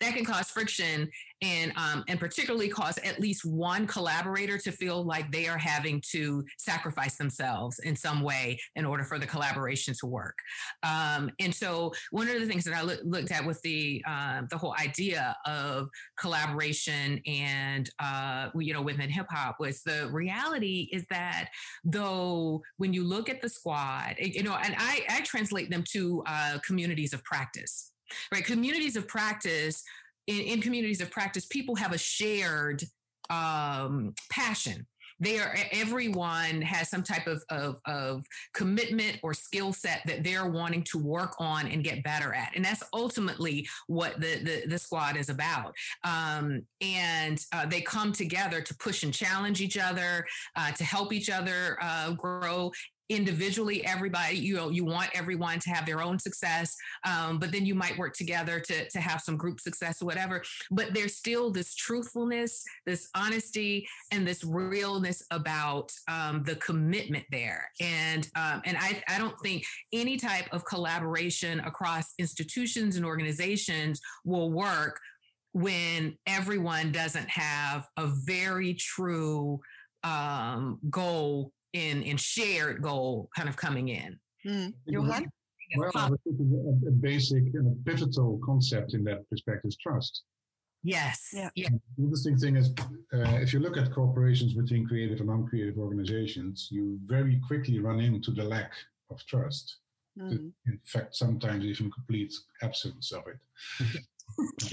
that can cause friction and um, and particularly cause at least one collaborator to feel like they are having to sacrifice themselves in some way in order for the collaboration to work. Um, and so one of the things that I lo- looked at with the uh, the whole idea of collaboration and uh, you know within hip hop was the reality is that though when you look at the squad, you know, and I, I translate them to uh, communities of practice right? Communities of practice, in, in communities of practice, people have a shared um, passion. They are everyone has some type of, of, of commitment or skill set that they're wanting to work on and get better at. And that's ultimately what the the, the squad is about. Um, and uh, they come together to push and challenge each other uh, to help each other uh, grow individually everybody you know you want everyone to have their own success um, but then you might work together to, to have some group success or whatever. But there's still this truthfulness this honesty and this realness about um, the commitment there. And um, and I, I don't think any type of collaboration across institutions and organizations will work when everyone doesn't have a very true um, goal in in shared goal kind of coming in. Mm. Johan? Well, I a, a basic and a pivotal concept in that perspective is trust. Yes. Yeah. yeah. The interesting thing is, uh, if you look at corporations between creative and non-creative organizations, you very quickly run into the lack of trust. Mm. In fact, sometimes even complete absence of it.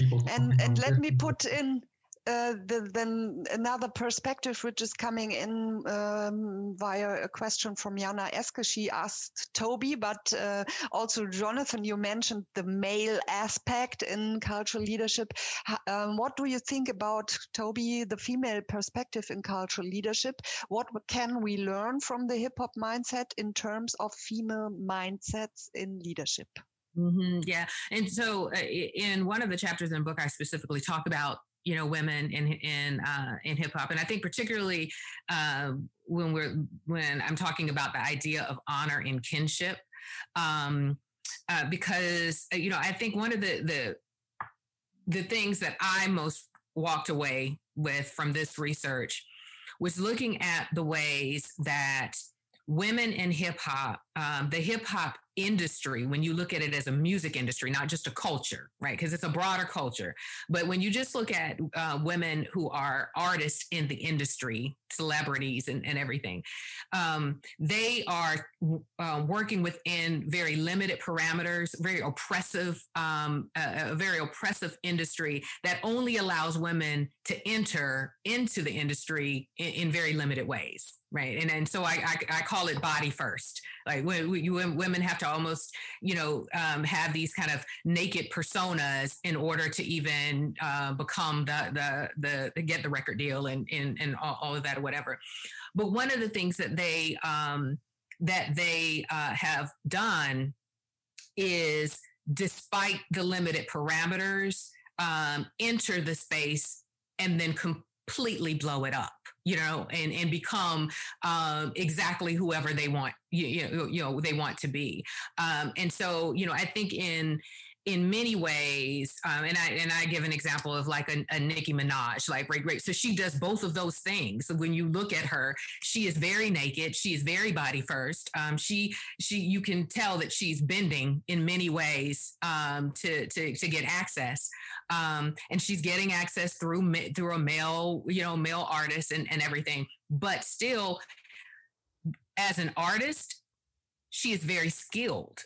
and and let me put in uh, the, then another perspective which is coming in um, via a question from Jana Eske. She asked Toby, but uh, also Jonathan, you mentioned the male aspect in cultural leadership. Um, what do you think about, Toby, the female perspective in cultural leadership? What can we learn from the hip hop mindset in terms of female mindsets in leadership? Mm-hmm, yeah. And so uh, in one of the chapters in the book, I specifically talk about you know women in in uh, in hip hop, and I think particularly uh, when we're when I'm talking about the idea of honor and kinship, um, uh, because uh, you know I think one of the the the things that I most walked away with from this research was looking at the ways that women in hip hop, um, the hip hop industry, when you look at it as a music industry, not just a culture, right? Because it's a broader culture. But when you just look at uh, women who are artists in the industry, celebrities and, and everything, um, they are uh, working within very limited parameters, very oppressive, um, a, a very oppressive industry that only allows women to enter into the industry in, in very limited ways right and and so I, I, I call it body first like women have to almost, you know, um, have these kind of naked personas in order to even uh, become the, the, the, get the record deal and, and, and all, all, of that or whatever. But one of the things that they, um, that they uh, have done is despite the limited parameters, um, enter the space and then completely blow it up you know and and become um, exactly whoever they want you, you, know, you know they want to be. Um, and so you know i think in in many ways, um, and I and I give an example of like a, a Nicki Minaj, like right, right. So she does both of those things. So when you look at her, she is very naked. She is very body first. Um, she she you can tell that she's bending in many ways um, to to to get access, um, and she's getting access through through a male you know male artist and and everything. But still, as an artist, she is very skilled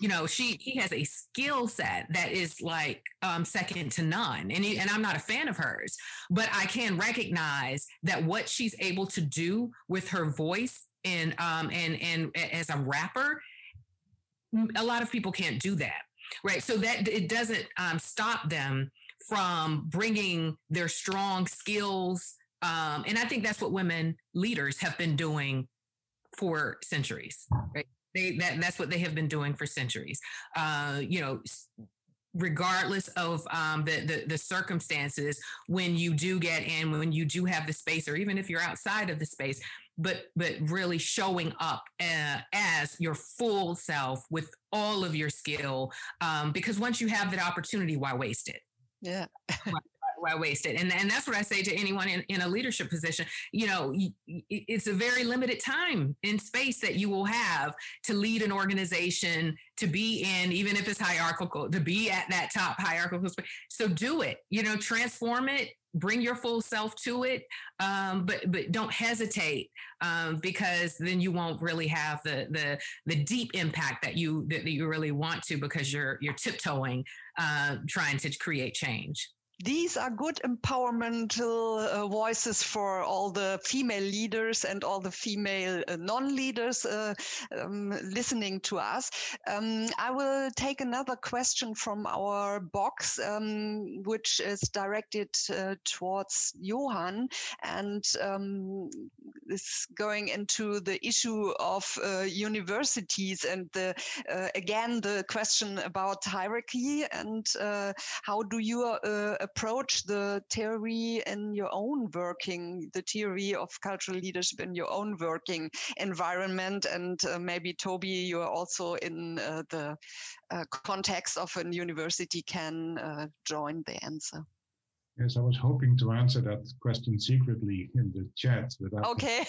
you know she he has a skill set that is like um, second to none and and I'm not a fan of hers but I can recognize that what she's able to do with her voice and um and and as a rapper a lot of people can't do that right? So that it doesn't um, stop them from bringing their strong skills um, and I think that's what women leaders have been doing for centuries right they that that's what they have been doing for centuries. Uh, you know, regardless of um, the, the, the circumstances when you do get in when you do have the space or even if you're outside of the space but but really showing up uh, as your full self with all of your skill um, because once you have that opportunity why waste it? Yeah why waste it? And, and that's what I say to anyone in, in a leadership position. You know, it's a very limited time in space that you will have to lead an organization, to be in, even if it's hierarchical, to be at that top hierarchical space. So do it, you know, transform it, bring your full self to it um, but but don't hesitate um, because then you won't really have the the the deep impact that you that, you really want to because you're you're tiptoeing uh, trying to create change these are good empowermental uh, voices for all the female leaders and all the female uh, non-leaders uh, um, listening to us. Um, I will take another question from our box, um, which is directed uh, towards Johan and um, is going into the issue of uh, universities and the, uh, again the question about hierarchy and how do you approach the theory in your own working, the theory of cultural leadership in your own working environment. And uh, maybe Toby, you are also in uh, the uh, context of a university can uh, join the answer. Yes, I was hoping to answer that question secretly in the chat. okay.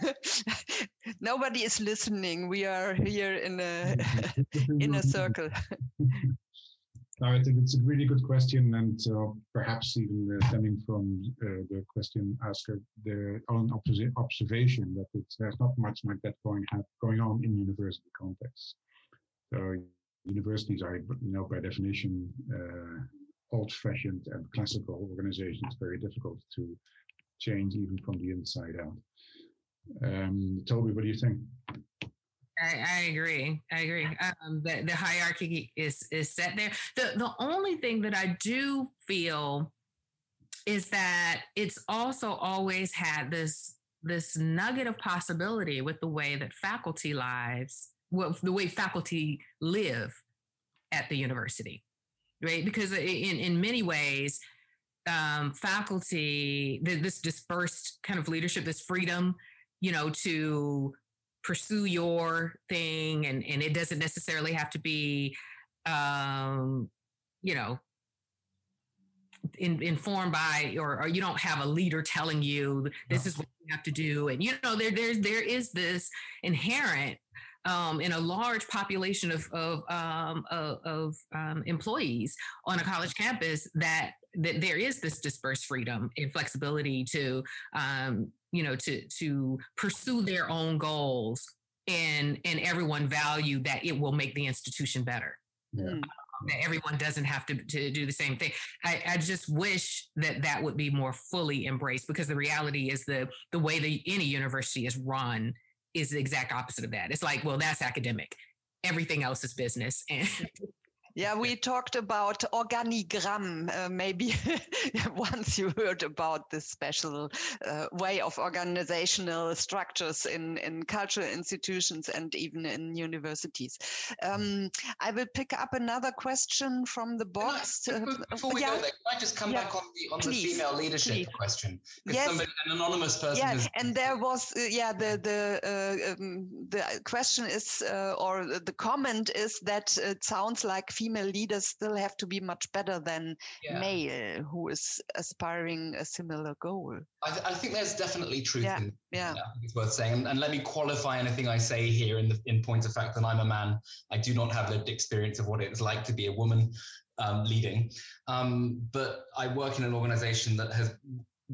Nobody is listening. We are here in a in a circle. No, I think it's a really good question, and uh, perhaps even uh, stemming from uh, the question asker, their own observation that there's not much like that going going on in university contexts. So universities are, you know, by definition, uh, old-fashioned and classical organizations, very difficult to change even from the inside out. Um, Toby, what do you think? I, I, agree. I agree. Um, the, the hierarchy is is set there. The the only thing that I do feel is that it's also always had this this nugget of possibility with the way that faculty lives, well, the way faculty live at the university, right? Because in in many ways, um, faculty this dispersed kind of leadership, this freedom, you know, to pursue your thing and and it doesn't necessarily have to be um you know in, informed by or, or you don't have a leader telling you this no. is what you have to do and you know there there's there is this inherent um, in a large population of of, um, of, of um, employees on a college campus that that there is this dispersed freedom and flexibility to um, you know to to pursue their own goals and and everyone value that it will make the institution better yeah. Hmm. that everyone doesn't have to, to do the same thing I, I just wish that that would be more fully embraced because the reality is the the way that any university is run is the exact opposite of that. It's like, well, that's academic. Everything else is business. And yeah, we talked about organigram. Uh, maybe once you heard about this special uh, way of organizational structures in, in cultural institutions and even in universities. Um, I will pick up another question from the box. I, before, before we yeah. go there, can I just come yeah. back on the on Please. the female leadership Please. question? Yes. Somebody, an anonymous person. Yeah, and there was uh, yeah the the uh, um, the question is uh, or the comment is that it sounds like female leaders still have to be much better than yeah. male who is aspiring a similar goal. I, th- I think there's definitely truth yeah. in yeah. yeah it's worth saying. And, and, let me qualify anything I say here in the in point of fact that I'm a man. I do not have lived experience of what it's like to be a woman um, leading. Um, but I work in an organization that has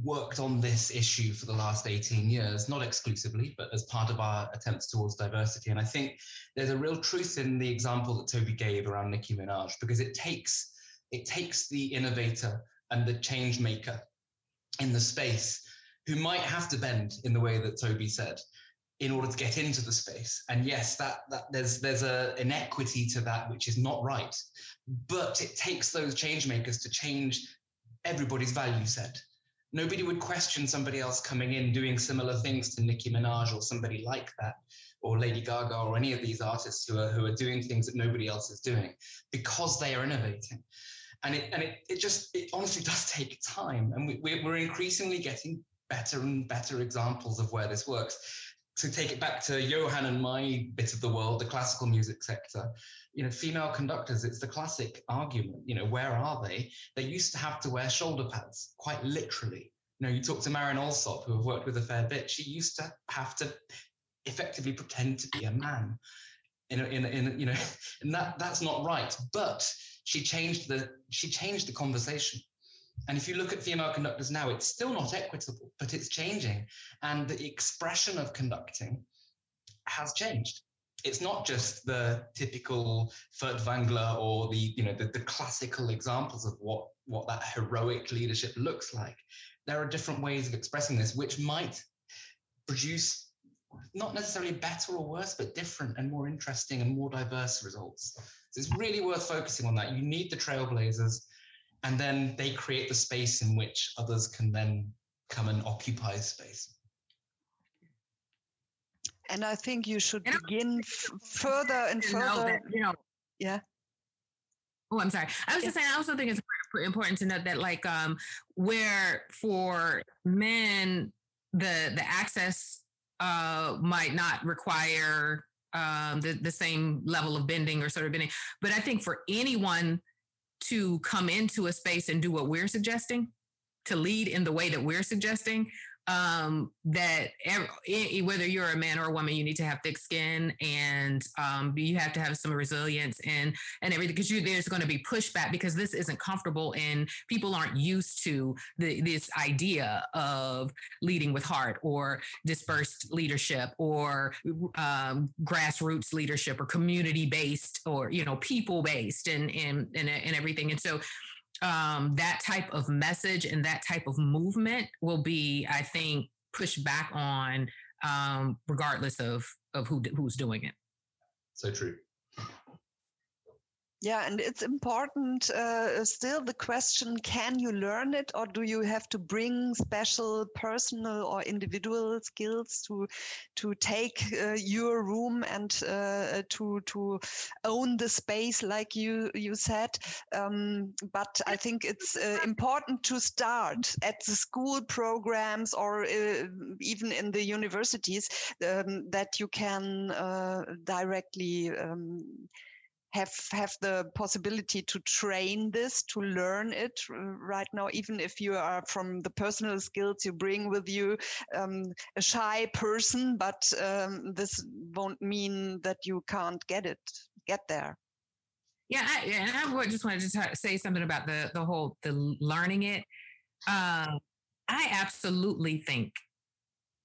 worked on this issue for the last 18 years, not exclusively, but as part of our attempts towards diversity. And I think there's a real truth in the example that Toby gave around Nicki Minaj, because it takes it takes the innovator and the change maker in the space who might have to bend in the way that Toby said in order to get into the space. And yes, that, that there's there's a inequity to that which is not right. But it takes those change makers to change everybody's value set nobody would question somebody else coming in doing similar things to Nicki Minaj or somebody like that, or Lady Gaga or any of these artists who are who are doing things that nobody else is doing because they are innovating. And it and it, it just it honestly does take time. And we, we're increasingly getting better and better examples of where this works to take it back to Johan and my bit of the world, the classical music sector, you know, female conductors, it's the classic argument, you know, where are they? They used to have to wear shoulder pads, quite literally. You know, you talk to Marin Alsop, who I've worked with a fair bit, she used to have to effectively pretend to be a man. In, in, in you know, and that that's not right. But she changed the she changed the conversation. And if you look at female conductors now, it's still not equitable, but it's changing. And the expression of conducting has changed. It's not just the typical Furtwängler or the, you know, the, the classical examples of what, what that heroic leadership looks like. There are different ways of expressing this, which might produce not necessarily better or worse, but different and more interesting and more diverse results. So it's really worth focusing on that. You need the trailblazers and then they create the space in which others can then come and occupy space. And I think you should begin f- further and further. That, you know, yeah. Oh, I'm sorry. I was just saying. I also think it's important to note that, like, um, where for men the the access uh, might not require um, the the same level of bending or sort of bending, but I think for anyone to come into a space and do what we're suggesting, to lead in the way that we're suggesting, um, that every, whether you're a man or a woman, you need to have thick skin and um, you have to have some resilience and and everything because you there's going to be pushback because this isn't comfortable and people aren't used to the, this idea of leading with heart or dispersed leadership or um, grassroots leadership or community based or you know people based and and and, and everything. And so um, that type of message and that type of movement will be, I think, pushed back on um, regardless of of who who's doing it. So true. Yeah, and it's important uh, still the question can you learn it or do you have to bring special personal or individual skills to to take uh, your room and uh, to to own the space like you you said? Um, but I think it's uh, important to start at the school programs or uh, even in the universities um, that you can uh, directly um, have have the possibility to train this to learn it right now even if you are from the personal skills you bring with you um, a shy person but um, this won't mean that you can't get it get there. Yeah I, and i just wanted to t- say something about the the whole the learning it. Uh, i absolutely think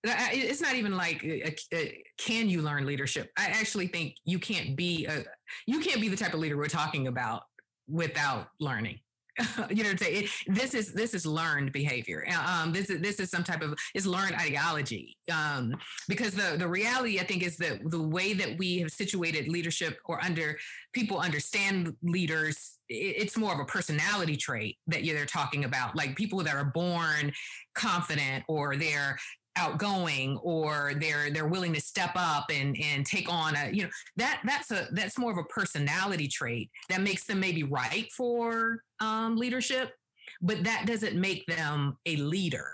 it's not even like a, a, can you learn leadership i actually think you can't be a you can't be the type of leader we're talking about without learning you know, say this is this is learned behavior. Um, this is this is some type of is learned ideology. Um, because the the reality, I think, is that the way that we have situated leadership or under people understand leaders, it's more of a personality trait that you're talking about. Like people that are born confident or they're outgoing or they're they're willing to step up and and take on a you know that that's a that's more of a personality trait that makes them maybe right for um, leadership but that doesn't make them a leader.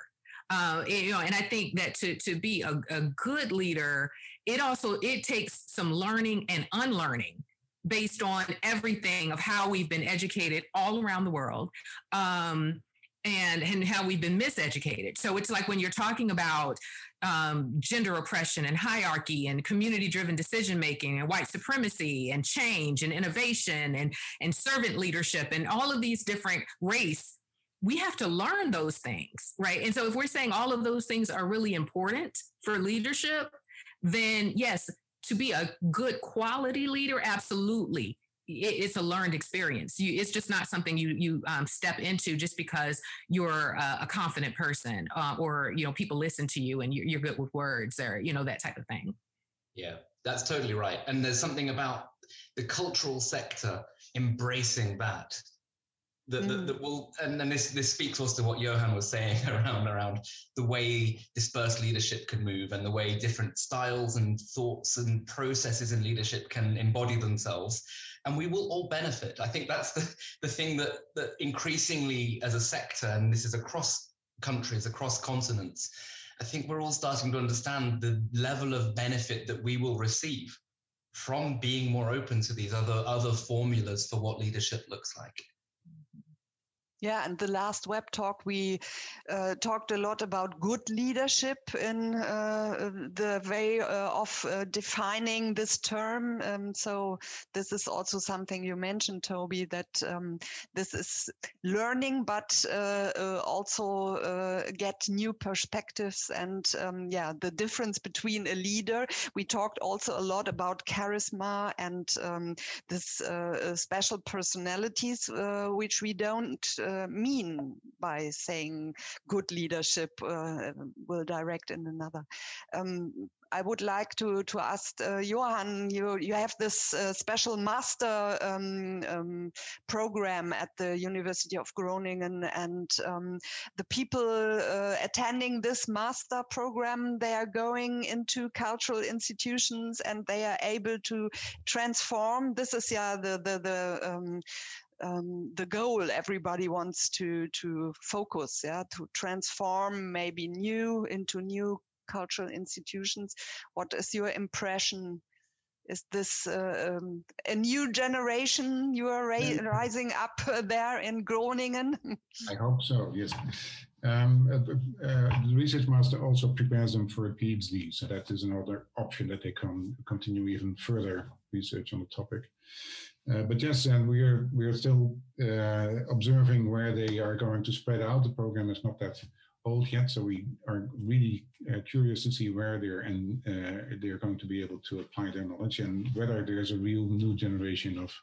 Uh, you know and i think that to to be a, a good leader it also it takes some learning and unlearning based on everything of how we've been educated all around the world. Um, and and how we've been miseducated. So it's like when you're talking about um, gender oppression and hierarchy and community driven decision making and white supremacy and change and innovation and and servant leadership and all of these different race we have to learn those things right and so if we're saying all of those things are really important for leadership then yes to be a good quality leader absolutely it's a learned experience. You, it's just not something you you um, step into just because you're a, a confident person uh, or you know people listen to you and you're, you're good with words or you know that type of thing. Yeah, that's totally right. And there's something about the cultural sector embracing that that, mm. that, that will and, and this this speaks also to what Johan was saying around around the way dispersed leadership can move and the way different styles and thoughts and processes in leadership can embody themselves and we will all benefit. I think that's the, the thing that that increasingly as a sector and this is across countries across continents i think we're all starting to understand the level of benefit that we will receive from being more open to these other other formulas for what leadership looks like yeah, and the last web talk, we uh, talked a lot about good leadership in uh, the way uh, of uh, defining this term. Um, so, this is also something you mentioned, Toby, that um, this is learning, but uh, uh, also get new perspectives and, um, yeah, the difference between a leader. We talked also a lot about charisma and um, this special personalities, which we don't uh, mean by saying good leadership uh, will direct in another. Um, I would like to to ask uh, Johan. You you have this uh, special master um, um, program at the University of Groningen, and um, the people uh, attending this master program they are going into cultural institutions and they are able to transform. This is yeah the the the um, the goal everybody wants to to focus yeah to transform maybe new into new cultural institutions what is your impression is this uh, um, a new generation you are ra- rising up uh, there in Groningen? I hope so. Yes. Um, uh, uh, the research master also prepares them for a PhD, so that is another option that they can continue even further research on the topic. Uh, but yes, and we are we are still uh, observing where they are going to spread out. The program is not that old yet, so we are really uh, curious to see where they're and they're going to be able to apply their knowledge and whether there's a real new generation of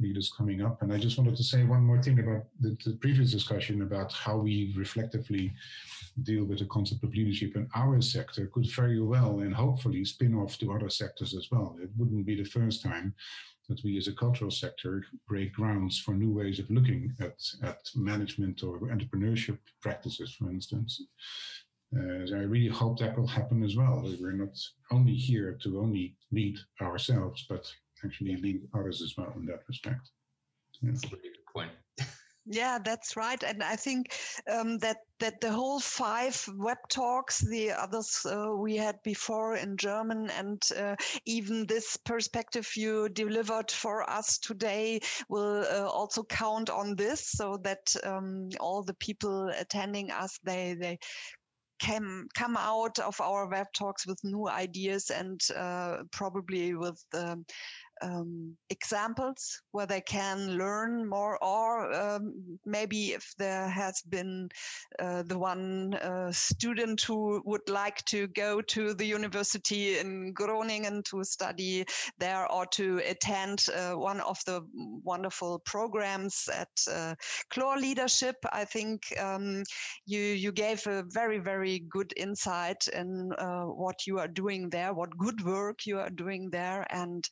leaders coming up. And I just wanted to say one more thing about the, the previous discussion about how we reflectively deal with the concept of leadership in our sector could very well and hopefully spin off to other sectors as well. It wouldn't be the first time that we as a cultural sector break grounds for new ways of looking at, at management or entrepreneurship practices, for instance. Uh, so I really hope that will happen as well. We're not only here to only lead ourselves, but actually lead others as well in that respect. Yeah. That's a really good point. Yeah, that's right, and I think um, that that the whole five web talks, the others uh, we had before in German, and uh, even this perspective you delivered for us today will uh, also count on this, so that um, all the people attending us they they can come out of our web talks with new ideas and uh, probably with um, um, examples where they can learn more, or um, maybe if there has been uh, the one uh, student who would like to go to the university in Groningen to study there or to attend uh, one of the wonderful programs at uh, Leadership. I think um, you you gave a very very good insight in uh, what you are doing there, what good work you are doing there, and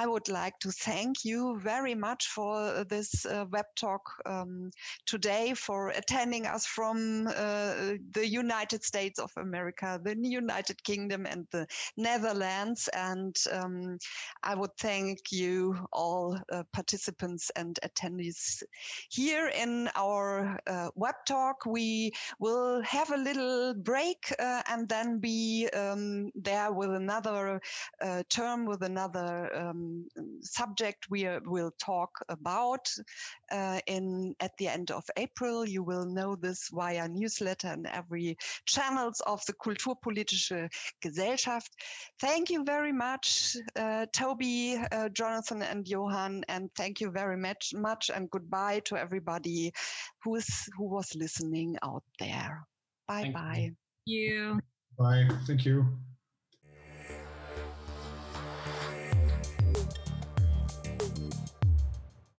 I would like to thank you very much for this uh, web talk um, today, for attending us from uh, the United States of America, the United Kingdom, and the Netherlands. And um, I would thank you, all uh, participants and attendees here in our uh, web talk. We will have a little break uh, and then be um, there with another uh, term, with another um, subject we will talk about uh, in at the end of April. You will know this via newsletter and every channels of the Kulturpolitische Gesellschaft. Thank you very much, uh, Toby, uh, Jonathan, and Johan, and thank you very much, much, and goodbye to everybody who's who was listening out there. Bye Thank bye. You. Bye. Thank you.